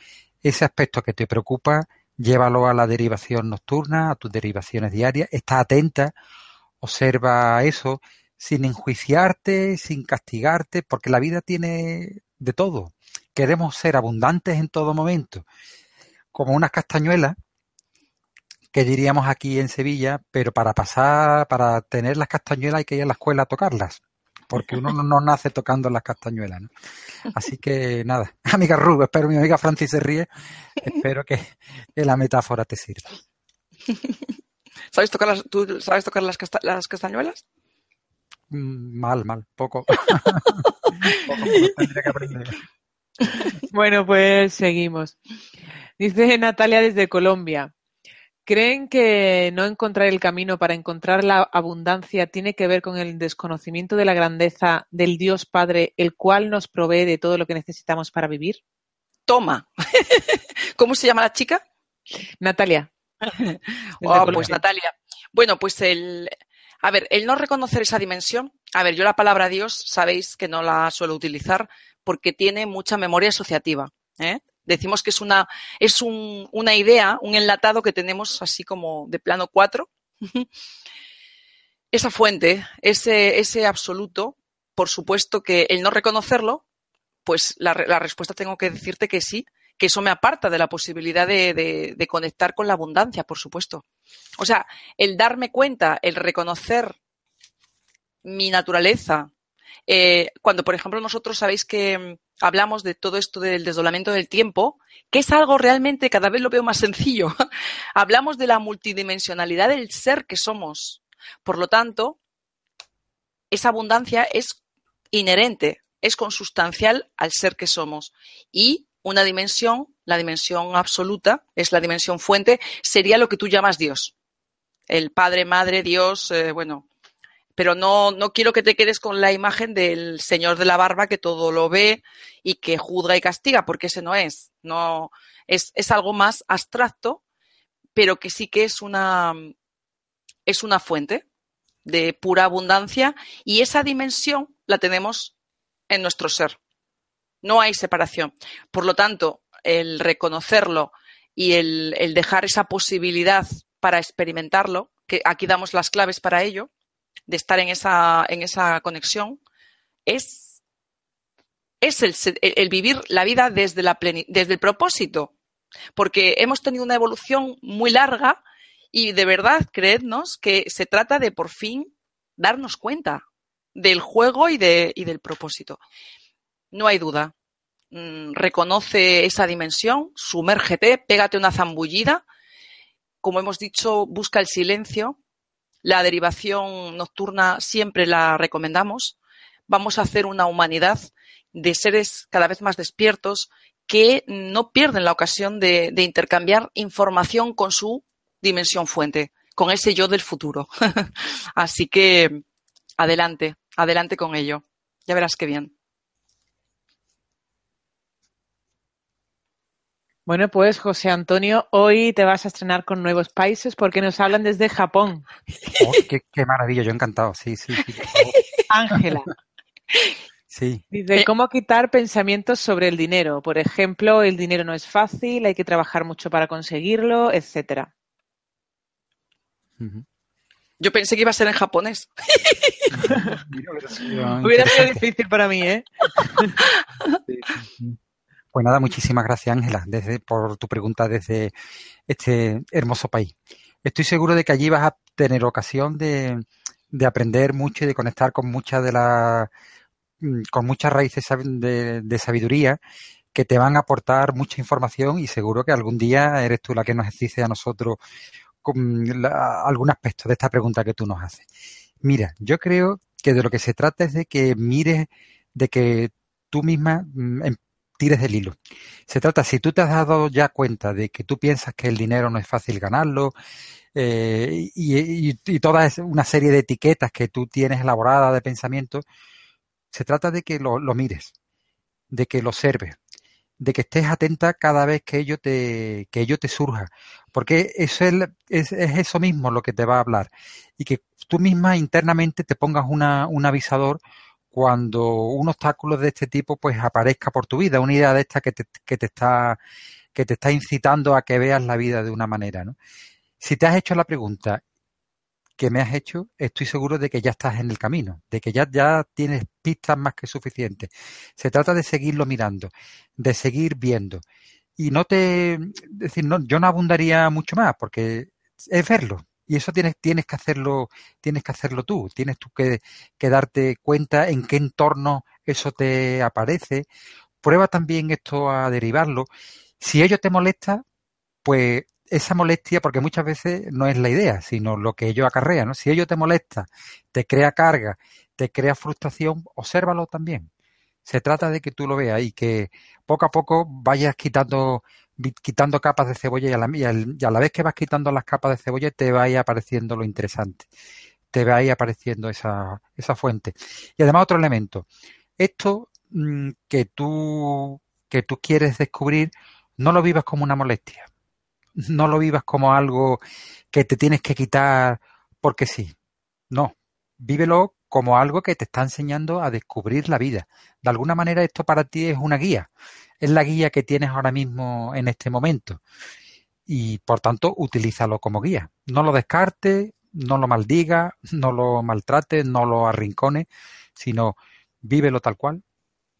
Ese aspecto que te preocupa, llévalo a la derivación nocturna, a tus derivaciones diarias. Está atenta, observa eso, sin enjuiciarte, sin castigarte, porque la vida tiene de todo. Queremos ser abundantes en todo momento, como unas castañuelas, que diríamos aquí en Sevilla, pero para pasar, para tener las castañuelas hay que ir a la escuela a tocarlas, porque uno no, nace tocando las castañuelas. ¿no? Así que nada, amiga Rubén, espero mi amiga Francis se ríe, espero que, la metáfora te sirva. ¿Sabes tocar las, ¿Tú sabes tocar las, las castañuelas? Mm, mal, mal, poco. poco, tendría que aprender. Bueno, pues seguimos. Dice Natalia desde Colombia. ¿Creen que no encontrar el camino para encontrar la abundancia tiene que ver con el desconocimiento de la grandeza del Dios Padre, el cual nos provee de todo lo que necesitamos para vivir? Toma. ¿Cómo se llama la chica? Natalia. oh, pues Natalia. Bueno, pues el, a ver, el no reconocer esa dimensión, a ver, yo la palabra Dios sabéis que no la suelo utilizar porque tiene mucha memoria asociativa. ¿eh? Decimos que es una, es un, una idea, un enlatado que tenemos así como de plano 4. Esa fuente, ese, absoluto, por supuesto que el no reconocerlo, pues la, respuesta tengo que decirte que sí, que eso me aparta de la posibilidad de, conectar con la abundancia, por supuesto. O sea, el darme cuenta, el reconocer mi naturaleza, eh, cuando, por ejemplo, nosotros sabéis que mm, hablamos de todo esto del desdoblamiento del tiempo, que es algo realmente, cada vez lo veo más sencillo, hablamos de la multidimensionalidad del ser que somos. Por lo tanto, esa abundancia es inherente, es consustancial al ser que somos. Y una dimensión, la dimensión absoluta, es la dimensión fuente, sería lo que tú llamas Dios. El Padre, Madre, Dios, eh, bueno, pero no, no quiero que te quedes con la imagen del Señor de la barba que todo lo ve y que juzga y castiga, porque ese no es. No, es, es algo más abstracto, pero que sí que es una, es una fuente de pura abundancia y esa dimensión la tenemos en nuestro ser. No hay separación. Por lo tanto, el reconocerlo y el, dejar esa posibilidad para experimentarlo, que aquí damos las claves para ello, de estar en esa, en esa conexión, es, es el, vivir la vida desde, la desde el propósito. Porque hemos tenido una evolución muy larga y de verdad, creednos que se trata de por fin darnos cuenta del juego y, de, y del propósito. No hay duda. Mm, reconoce esa dimensión, sumérgete, pégate una zambullida. Como hemos dicho, busca el silencio. La derivación nocturna siempre la recomendamos. Vamos a hacer una humanidad de seres cada vez más despiertos que no pierden la ocasión de, intercambiar información con su dimensión fuente, con ese yo del futuro. Así que adelante, adelante con ello. Ya verás qué bien. Bueno, pues José Antonio, hoy te vas a estrenar con nuevos países porque nos hablan desde Japón. Oh, qué, maravilla, yo encantado, sí, sí. sí Ángela. Sí. Dice, ¿cómo quitar pensamientos sobre el dinero? Por ejemplo, el dinero no es fácil, hay que trabajar mucho para conseguirlo, etcétera. Yo pensé que iba a ser en japonés. Hubiera sido difícil para mí, ¿eh? Pues nada, muchísimas gracias Ángela desde, por tu pregunta desde este hermoso país. Estoy seguro de que allí vas a tener ocasión de, de aprender mucho y de conectar con muchas de las mm, con muchas raíces de, de, sabiduría que te van a aportar mucha información y seguro que algún día eres tú la que nos dice a nosotros algún aspecto de esta pregunta que tú nos haces. Mira, yo creo que de lo que se trata es de que mires, de que tú misma mm, tires del hilo. Se trata, si tú te has dado ya cuenta de que tú piensas que el dinero no es fácil ganarlo, eh, y, toda una serie de etiquetas que tú tienes elaboradas de pensamiento, se trata de que lo, mires, de que lo observes, de que estés atenta cada vez que ello te, que ello te surja. Porque eso es, es, eso mismo lo que te va a hablar. Y que tú misma internamente te pongas una, un avisador cuando un obstáculo de este tipo pues aparezca por tu vida, una idea de esta que te, que te está que te está incitando a que veas la vida de una manera, ¿no? Si te has hecho la pregunta que me has hecho, estoy seguro de que ya estás en el camino, de que ya, ya tienes pistas más que suficientes. Se trata de seguirlo mirando, de seguir viendo. Y no te, decir, no, yo no abundaría mucho más, porque es verlo. Y eso tienes, tienes que hacerlo, tienes que hacerlo tú. Tienes tú que, que darte cuenta en qué entorno eso te aparece. Prueba también esto a derivarlo. Si ello te molesta, pues esa molestia, porque muchas veces no es la idea, sino lo que ello acarrea, ¿no? Si ello te molesta, te crea carga, te crea frustración, obsérvalo también. Se trata de que tú lo veas y que poco a poco vayas quitando, quitando capas de cebolla y a, la, y a la vez que vas quitando las capas de cebolla te vaya apareciendo lo interesante. Te vaya apareciendo esa, esa fuente. Y además otro elemento. Esto mm, que tú, que tú quieres descubrir, no lo vivas como una molestia no lo vivas como algo que te tienes que quitar porque sí. No, vívelo como algo que te está enseñando a descubrir la vida. De alguna manera esto para ti es una guía, es la guía que tienes ahora mismo en este momento. Y por tanto, utilízalo como guía. No lo descartes, no lo maldiga, no lo maltrates, no lo arrincones, sino vívelo tal cual,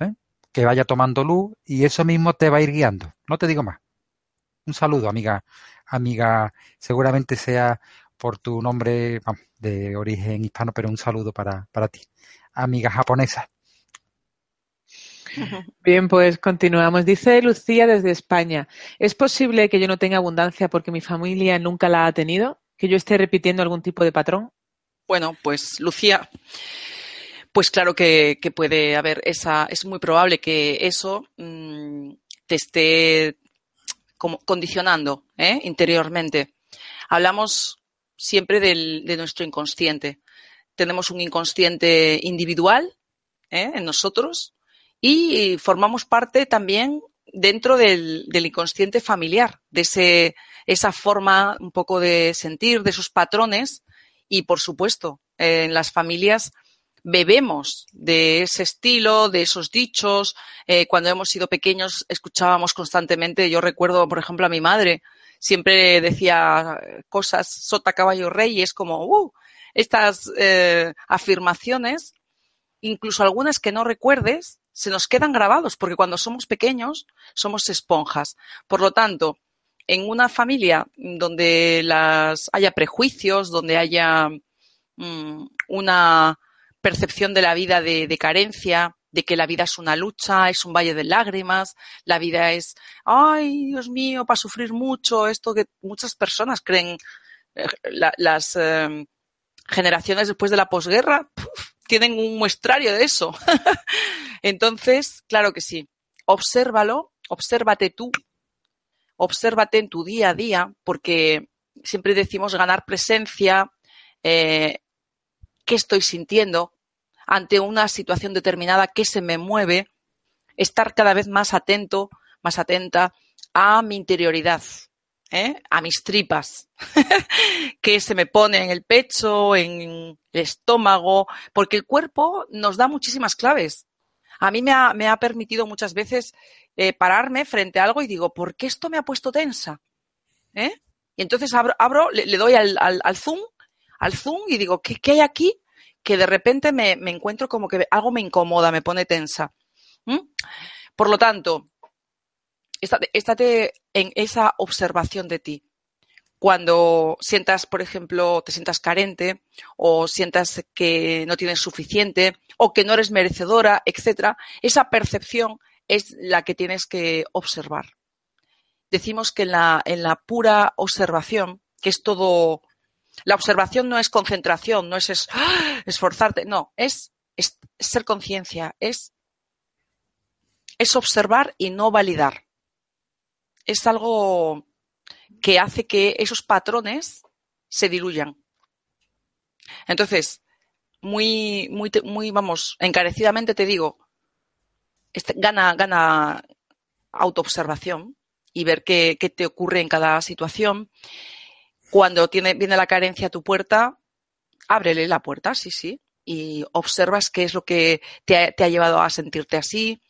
¿eh? que vaya tomando luz y eso mismo te va a ir guiando. No te digo más. Un saludo, amiga, amiga, seguramente sea por tu nombre de origen hispano, pero un saludo para, para ti, amiga japonesa. Bien, pues continuamos. Dice Lucía desde España. ¿Es posible que yo no tenga abundancia porque mi familia nunca la ha tenido? ¿Que yo esté repitiendo algún tipo de patrón? Bueno, pues Lucía, pues claro que, puede haber esa, es muy probable que eso mm, te esté como condicionando ¿eh? interiormente. Hablamos siempre del, de nuestro inconsciente. Tenemos un inconsciente individual ¿eh? en nosotros y formamos parte también dentro del, del, inconsciente familiar, de ese, esa forma un poco de sentir, de esos patrones y, por supuesto, en las familias bebemos de ese estilo, de esos dichos. Eh, cuando hemos sido pequeños escuchábamos constantemente, yo recuerdo, por ejemplo, a mi madre, siempre decía cosas sota caballo rey y es como, uh, estas eh, afirmaciones, incluso algunas que no recuerdes, se nos quedan grabados porque cuando somos pequeños somos esponjas. Por lo tanto, en una familia donde las haya prejuicios, donde haya mm, una percepción de la vida de, carencia, de que la vida es una lucha, es un valle de lágrimas, la vida es, ay, Dios mío, para sufrir mucho, esto que muchas personas creen, eh, las em, generaciones después de la posguerra tienen un muestrario de eso. Entonces, claro que sí, obsérvalo, obsérvate tú, obsérvate en tu día a día, porque siempre decimos ganar presencia, eh, qué estoy sintiendo ante una situación determinada, qué se me mueve, estar cada vez más atento, más atenta a mi interioridad, ¿eh? a mis tripas, que se me pone en el pecho, en el estómago, porque el cuerpo nos da muchísimas claves. A mí me ha, permitido muchas veces eh, pararme frente a algo y digo, ¿por qué esto me ha puesto tensa? ¿Eh? Y entonces abro, le, doy al, zoom, al zoom y digo, ¿qué, ¿qué, hay aquí? que de repente me, encuentro como que algo me incomoda, me pone tensa. Por lo tanto, estate, en esa observación de ti. Cuando sientas, por ejemplo, te sientas carente o sientas que no tienes suficiente o que no eres merecedora, etcétera, esa percepción es la que tienes que observar. Decimos que en la, en la pura observación, que es todo la observación no es concentración, no es, esforzarte, no, es, ser conciencia, es, es observar y no validar. Es algo que hace que esos patrones se diluyan. Entonces, muy, muy, muy, vamos, encarecidamente te digo, este, gana, gana, autoobservación y ver qué, qué, te ocurre en cada situación. Cuando tiene, viene la carencia a tu puerta, ábrele la puerta, sí, sí, y observas qué es lo que te ha, te ha llevado a sentirte así,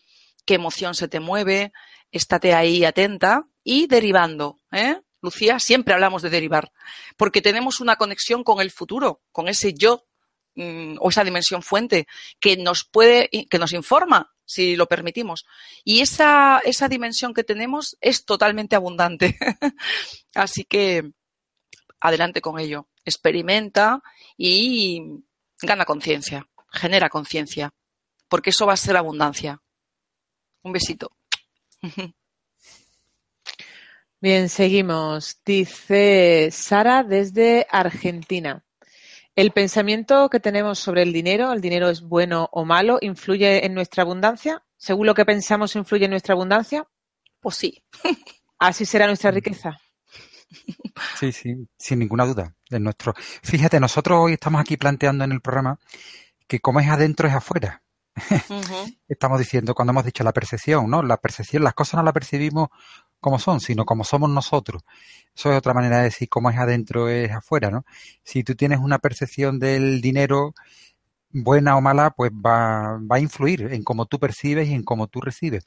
qué emoción se te mueve, estate ahí atenta y derivando, ¿eh? Lucía, siempre hablamos de derivar, porque tenemos una conexión con el futuro, con ese yo mm, o esa dimensión fuente que nos puede, que nos informa si lo permitimos. Y esa, esa dimensión que tenemos es totalmente abundante. Así que adelante con ello. Experimenta y gana conciencia, genera conciencia, porque eso va a ser abundancia. Un besito. Bien, seguimos. Dice Sara desde Argentina. ¿El pensamiento que tenemos sobre el dinero, el dinero es bueno o malo, influye en nuestra abundancia? ¿Según lo que pensamos influye en nuestra abundancia? Pues sí. ¿Así será nuestra riqueza? Sí, sí, sin ninguna duda. De nuestro... Fíjate, nosotros hoy estamos aquí planteando en el programa que como es adentro es afuera. Estamos diciendo cuando hemos dicho la percepción, ¿no? La percepción, las cosas no las percibimos como son, sino como somos nosotros. Eso es otra manera de decir cómo es adentro es afuera, ¿no? Si tú tienes una percepción del dinero buena o mala, pues va, va a influir en cómo tú percibes y en cómo tú recibes.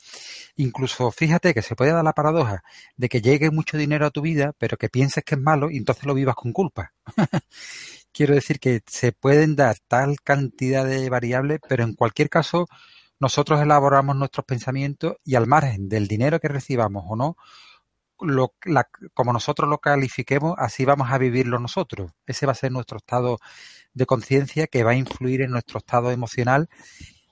Incluso fíjate que se puede dar la paradoja de que llegue mucho dinero a tu vida, pero que pienses que es malo y entonces lo vivas con culpa. Quiero decir que se pueden dar tal cantidad de variables, pero en cualquier caso nosotros elaboramos nuestros pensamientos y al margen del dinero que recibamos o no, lo, la, como nosotros lo califiquemos, así vamos a vivirlo nosotros. Ese va a ser nuestro estado de conciencia que va a influir en nuestro estado emocional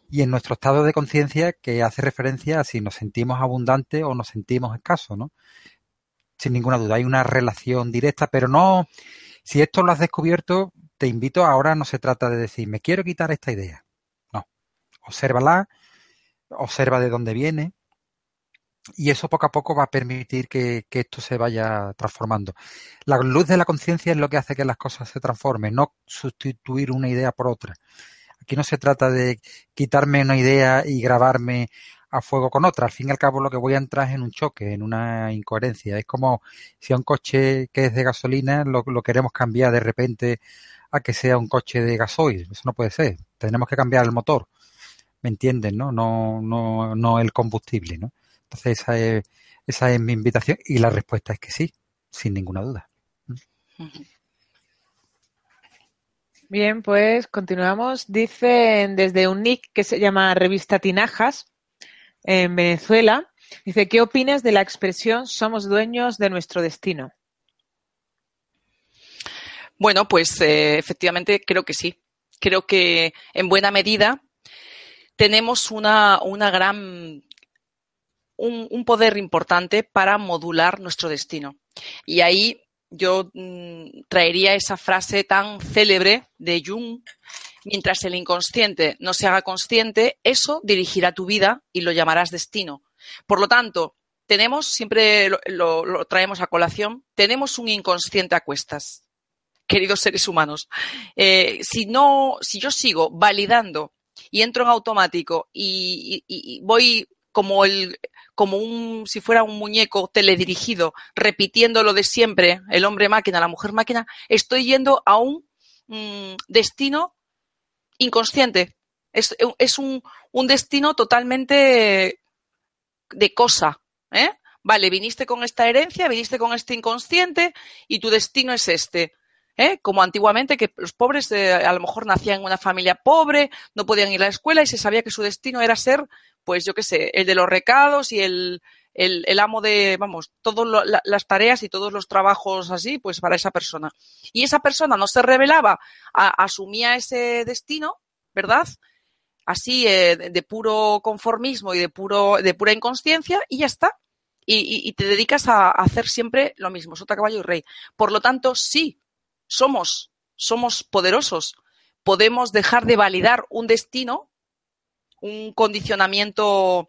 y en nuestro estado de conciencia que hace referencia a si nos sentimos abundantes o nos sentimos escasos, ¿no? Sin ninguna duda, hay una relación directa, pero no, si esto lo has descubierto, te invito, ahora no se trata de decir, me quiero quitar esta idea. No, obsérvala, observa de dónde viene, y eso poco a poco va a permitir que, esto se vaya transformando. La luz de la conciencia es lo que hace que las cosas se transformen, no sustituir una idea por otra. Aquí no se trata de quitarme una idea y grabarme a fuego con otra. Al fin y al cabo lo que voy a entrar es en un choque, en una incoherencia. Es como si a un coche que es de gasolina lo, lo queremos cambiar de repente a que sea un coche de gasoil. Eso no puede ser. Tenemos que cambiar el motor. ¿Me entienden? No, no, no, no el combustible, ¿no? Entonces esa es, esa es mi invitación y la respuesta es que sí, sin ninguna duda. Bien, pues continuamos. Dicen desde un nick que se llama Revista Tinajas en Venezuela. Dice, ¿qué opinas de la expresión somos dueños de nuestro destino? Bueno, pues eh, efectivamente creo que sí. Creo que en buena medida tenemos una, una gran un, poder importante para modular nuestro destino. Y ahí yo mm, traería esa frase tan célebre de Jung, mientras el inconsciente no se haga consciente, eso dirigirá tu vida y lo llamarás destino. Por lo tanto, tenemos, siempre lo, traemos a colación, tenemos un inconsciente a cuestas, queridos seres humanos. Eh, si no, si yo sigo validando y entro en automático y voy como el, como un, si fuera un muñeco teledirigido, repitiendo lo de siempre, el hombre máquina, la mujer máquina, estoy yendo a un mm, destino inconsciente. Es, es un, un, destino totalmente de cosa. ¿eh? Vale, viniste con esta herencia, viniste con este inconsciente y tu destino es este. ¿Eh? como antiguamente que los pobres eh, a lo mejor nacían en una familia pobre, no podían ir a la escuela y se sabía que su destino era ser pues yo qué sé, el de los recados y el, el, amo de, vamos, todas las tareas y todos los trabajos así, pues para esa persona. Y esa persona no se revelaba, asumía ese destino, ¿verdad? Así, eh, de, puro conformismo y de, puro, de pura inconsciencia, y ya está. Y, y, te dedicas a, hacer siempre lo mismo, sota, caballo y rey. Por lo tanto, sí, somos, somos poderosos. Podemos dejar de validar un destino un condicionamiento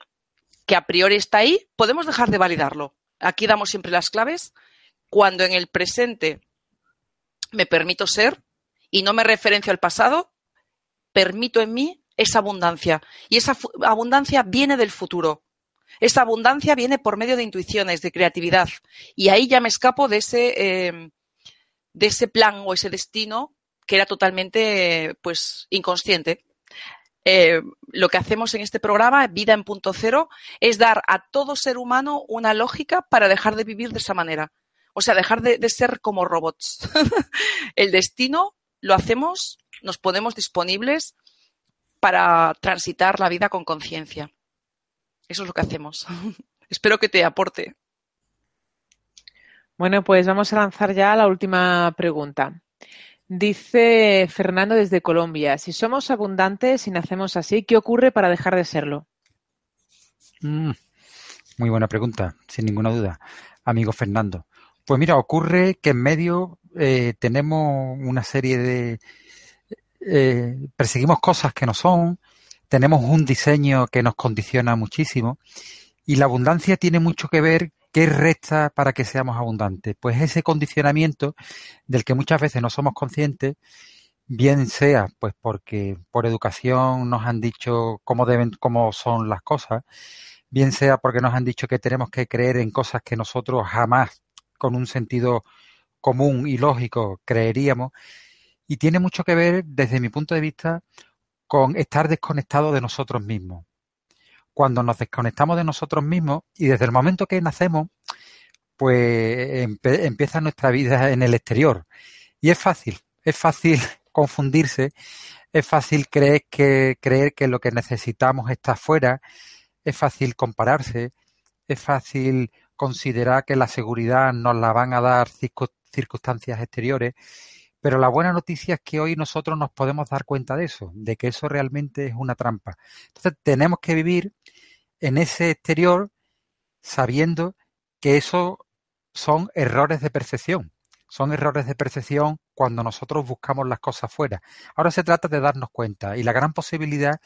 que a priori está ahí, podemos dejar de validarlo. Aquí damos siempre las claves. Cuando en el presente me permito ser y no me referencio al pasado, permito en mí esa abundancia. Y esa abundancia viene del futuro. Esa abundancia viene por medio de intuiciones, de creatividad. Y ahí ya me escapo de ese, eh, de ese plan o ese destino que era totalmente pues inconsciente. Eh, lo que hacemos en este programa, Vida en Punto Cero, es dar a todo ser humano una lógica para dejar de vivir de esa manera. O sea, dejar de, de ser como robots. El destino lo hacemos, nos ponemos disponibles para transitar la vida con conciencia. Eso es lo que hacemos. Espero que te aporte. Bueno, pues vamos a lanzar ya la última pregunta. Dice Fernando desde Colombia, si somos abundantes y nacemos así, ¿qué ocurre para dejar de serlo? Mm, muy buena pregunta, sin ninguna duda, amigo Fernando. Pues mira, ocurre que en medio eh, tenemos una serie de... Eh, perseguimos cosas que no son, tenemos un diseño que nos condiciona muchísimo y la abundancia tiene mucho que ver ¿Qué resta para que seamos abundantes? Pues ese condicionamiento del que muchas veces no somos conscientes, bien sea pues porque por educación nos han dicho cómo deben, cómo son las cosas, bien sea porque nos han dicho que tenemos que creer en cosas que nosotros jamás con un sentido común y lógico creeríamos, y tiene mucho que ver, desde mi punto de vista, con estar desconectado de nosotros mismos cuando nos desconectamos de nosotros mismos y desde el momento que nacemos, pues empieza nuestra vida en el exterior. Y es fácil, es fácil confundirse, es fácil creer que, creer que lo que necesitamos está afuera, es fácil compararse, es fácil considerar que la seguridad nos la van a dar circunstancias exteriores, pero la buena noticia es que hoy nosotros nos podemos dar cuenta de eso, de que eso realmente es una trampa. Entonces tenemos que vivir en ese exterior sabiendo que eso son errores de percepción. Son errores de percepción cuando nosotros buscamos las cosas fuera. Ahora se trata de darnos cuenta y la gran posibilidad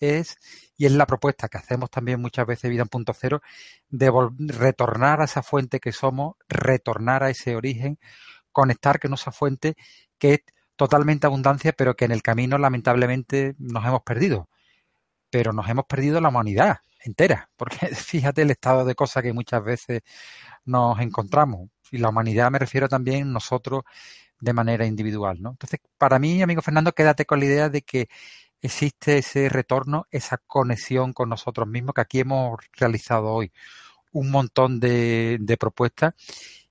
es, y es la propuesta que hacemos también muchas veces Vida en Punto Cero, de retornar a esa fuente que somos, retornar a ese origen, conectar con esa fuente que es totalmente abundancia, pero que en el camino lamentablemente nos hemos perdido. Pero nos hemos perdido la humanidad entera, porque fíjate el estado de cosas que muchas veces nos encontramos. Y la humanidad me refiero también nosotros de manera individual, ¿no? Entonces, para mí, amigo Fernando, quédate con la idea de que existe ese retorno, esa conexión con nosotros mismos, que aquí hemos realizado hoy un montón de, propuestas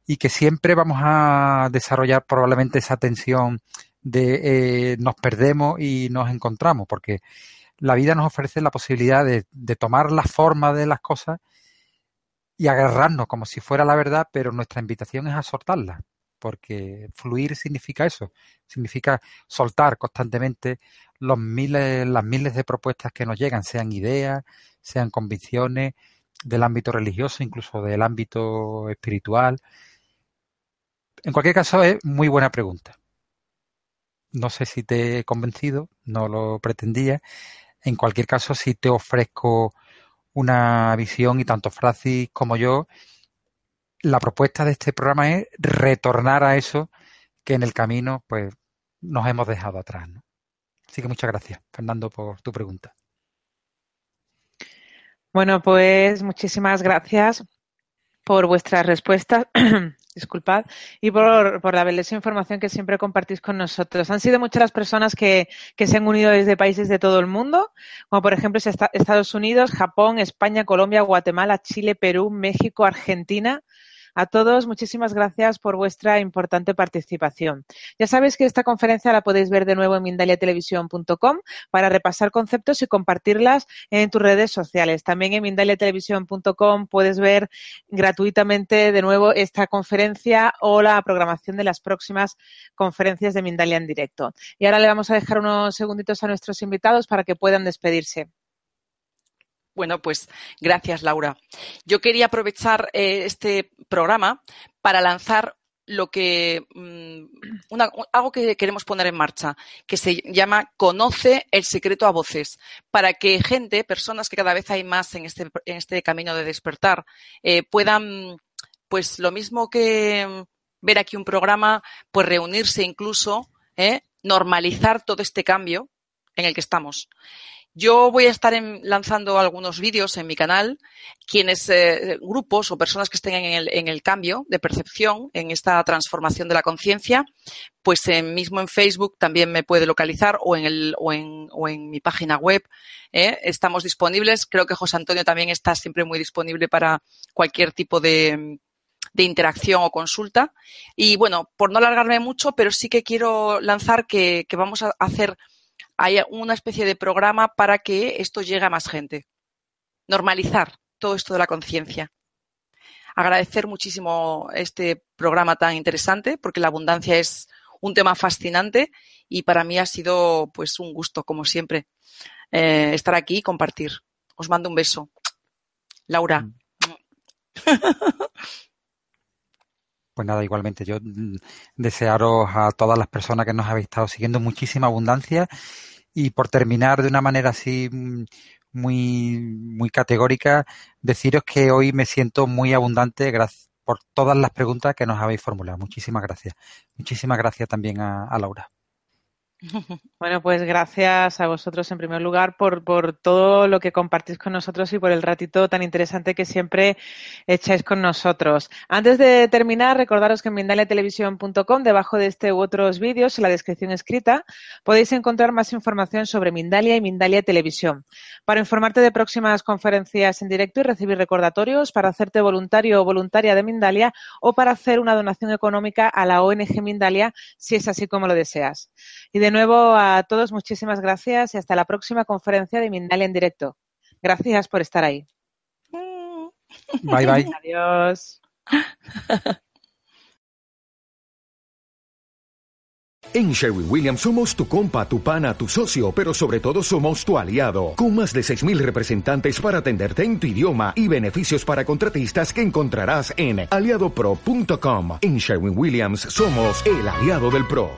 y que siempre vamos a desarrollar probablemente esa tensión de eh, nos perdemos y nos encontramos, porque la vida nos ofrece la posibilidad de, tomar la forma de las cosas y agarrarnos como si fuera la verdad, pero nuestra invitación es a soltarla, porque fluir significa eso, significa soltar constantemente los miles, las miles de propuestas que nos llegan, sean ideas, sean convicciones del ámbito religioso, incluso del ámbito espiritual, en cualquier caso, es muy buena pregunta. No sé si te he convencido, no lo pretendía. En cualquier caso, si te ofrezco una visión y tanto Francis como yo, la propuesta de este programa es retornar a eso que en el camino pues nos hemos dejado atrás. Así que muchas gracias, Fernando, por tu pregunta. Bueno, pues muchísimas gracias por vuestras respuestas. disculpad, y por, por la valiosa información que siempre compartís con nosotros. Han sido muchas las personas que, que se han unido desde países de todo el mundo, como por ejemplo Estados Unidos, Japón, España, Colombia, Guatemala, Chile, Perú, México, Argentina, a todos, muchísimas gracias por vuestra importante participación. Ya sabéis que esta conferencia la podéis ver de nuevo en mindaliatelevisión.com para repasar conceptos y compartirlas en tus redes sociales. También en mindaliatelevisión.com puedes ver gratuitamente de nuevo esta conferencia o la programación de las próximas conferencias de Mindalia en directo. Y ahora le vamos a dejar unos segunditos a nuestros invitados para que puedan despedirse. Bueno, pues gracias, Laura. Yo quería aprovechar eh, este programa para lanzar lo que mm, algo que queremos poner en marcha, que se llama Conoce el secreto a voces, para que gente, personas que cada vez hay más en este, en este camino de despertar, eh, puedan, pues lo mismo que ver aquí un programa, pues reunirse incluso, eh, normalizar todo este cambio en el que estamos. Yo voy a estar lanzando algunos vídeos en mi canal. Quienes, eh, grupos o personas que estén en el, cambio de percepción, en esta transformación de la conciencia, pues mismo en Facebook también me puede localizar o en, el, o en, o en mi página web. ¿eh? Estamos disponibles. Creo que José Antonio también está siempre muy disponible para cualquier tipo de, de interacción o consulta. Y bueno, por no alargarme mucho, pero sí que quiero lanzar que, vamos a hacer una especie de programa para que esto llegue a más gente. Normalizar todo esto de la conciencia. Agradecer muchísimo este programa tan interesante porque la abundancia es un tema fascinante y para mí ha sido pues un gusto, como siempre, eh, estar aquí y compartir. Os mando un beso. Laura. Mm. Pues nada, igualmente yo mm, desearos a todas las personas que nos habéis estado siguiendo muchísima abundancia y por terminar de una manera así mm, muy, muy categórica, deciros que hoy me siento muy abundante gracias por todas las preguntas que nos habéis formulado. Muchísimas gracias. Muchísimas gracias también a Laura. Bueno, pues gracias a vosotros en primer lugar por, por, todo lo que compartís con nosotros y por el ratito tan interesante que siempre echáis con nosotros. Antes de terminar, recordaros que en mindaliatelevisión.com, debajo de este u otros vídeos, en la descripción escrita, podéis encontrar más información sobre Mindalia y Mindalia Televisión. Para informarte de próximas conferencias en directo y recibir recordatorios, para hacerte voluntario o voluntaria de Mindalia o para hacer una donación económica a la ONG Mindalia, si es así como lo deseas. De nuevo a todos muchísimas gracias y hasta la próxima conferencia de Mindalia en directo. Gracias por estar ahí. Bye bye. Adiós. En Sherwin Williams somos tu compa, tu pana, tu socio, pero sobre todo somos tu aliado, con más de 6.000 representantes para atenderte en tu idioma y beneficios para contratistas que encontrarás en aliadopro.com. En Sherwin Williams somos el aliado del PRO.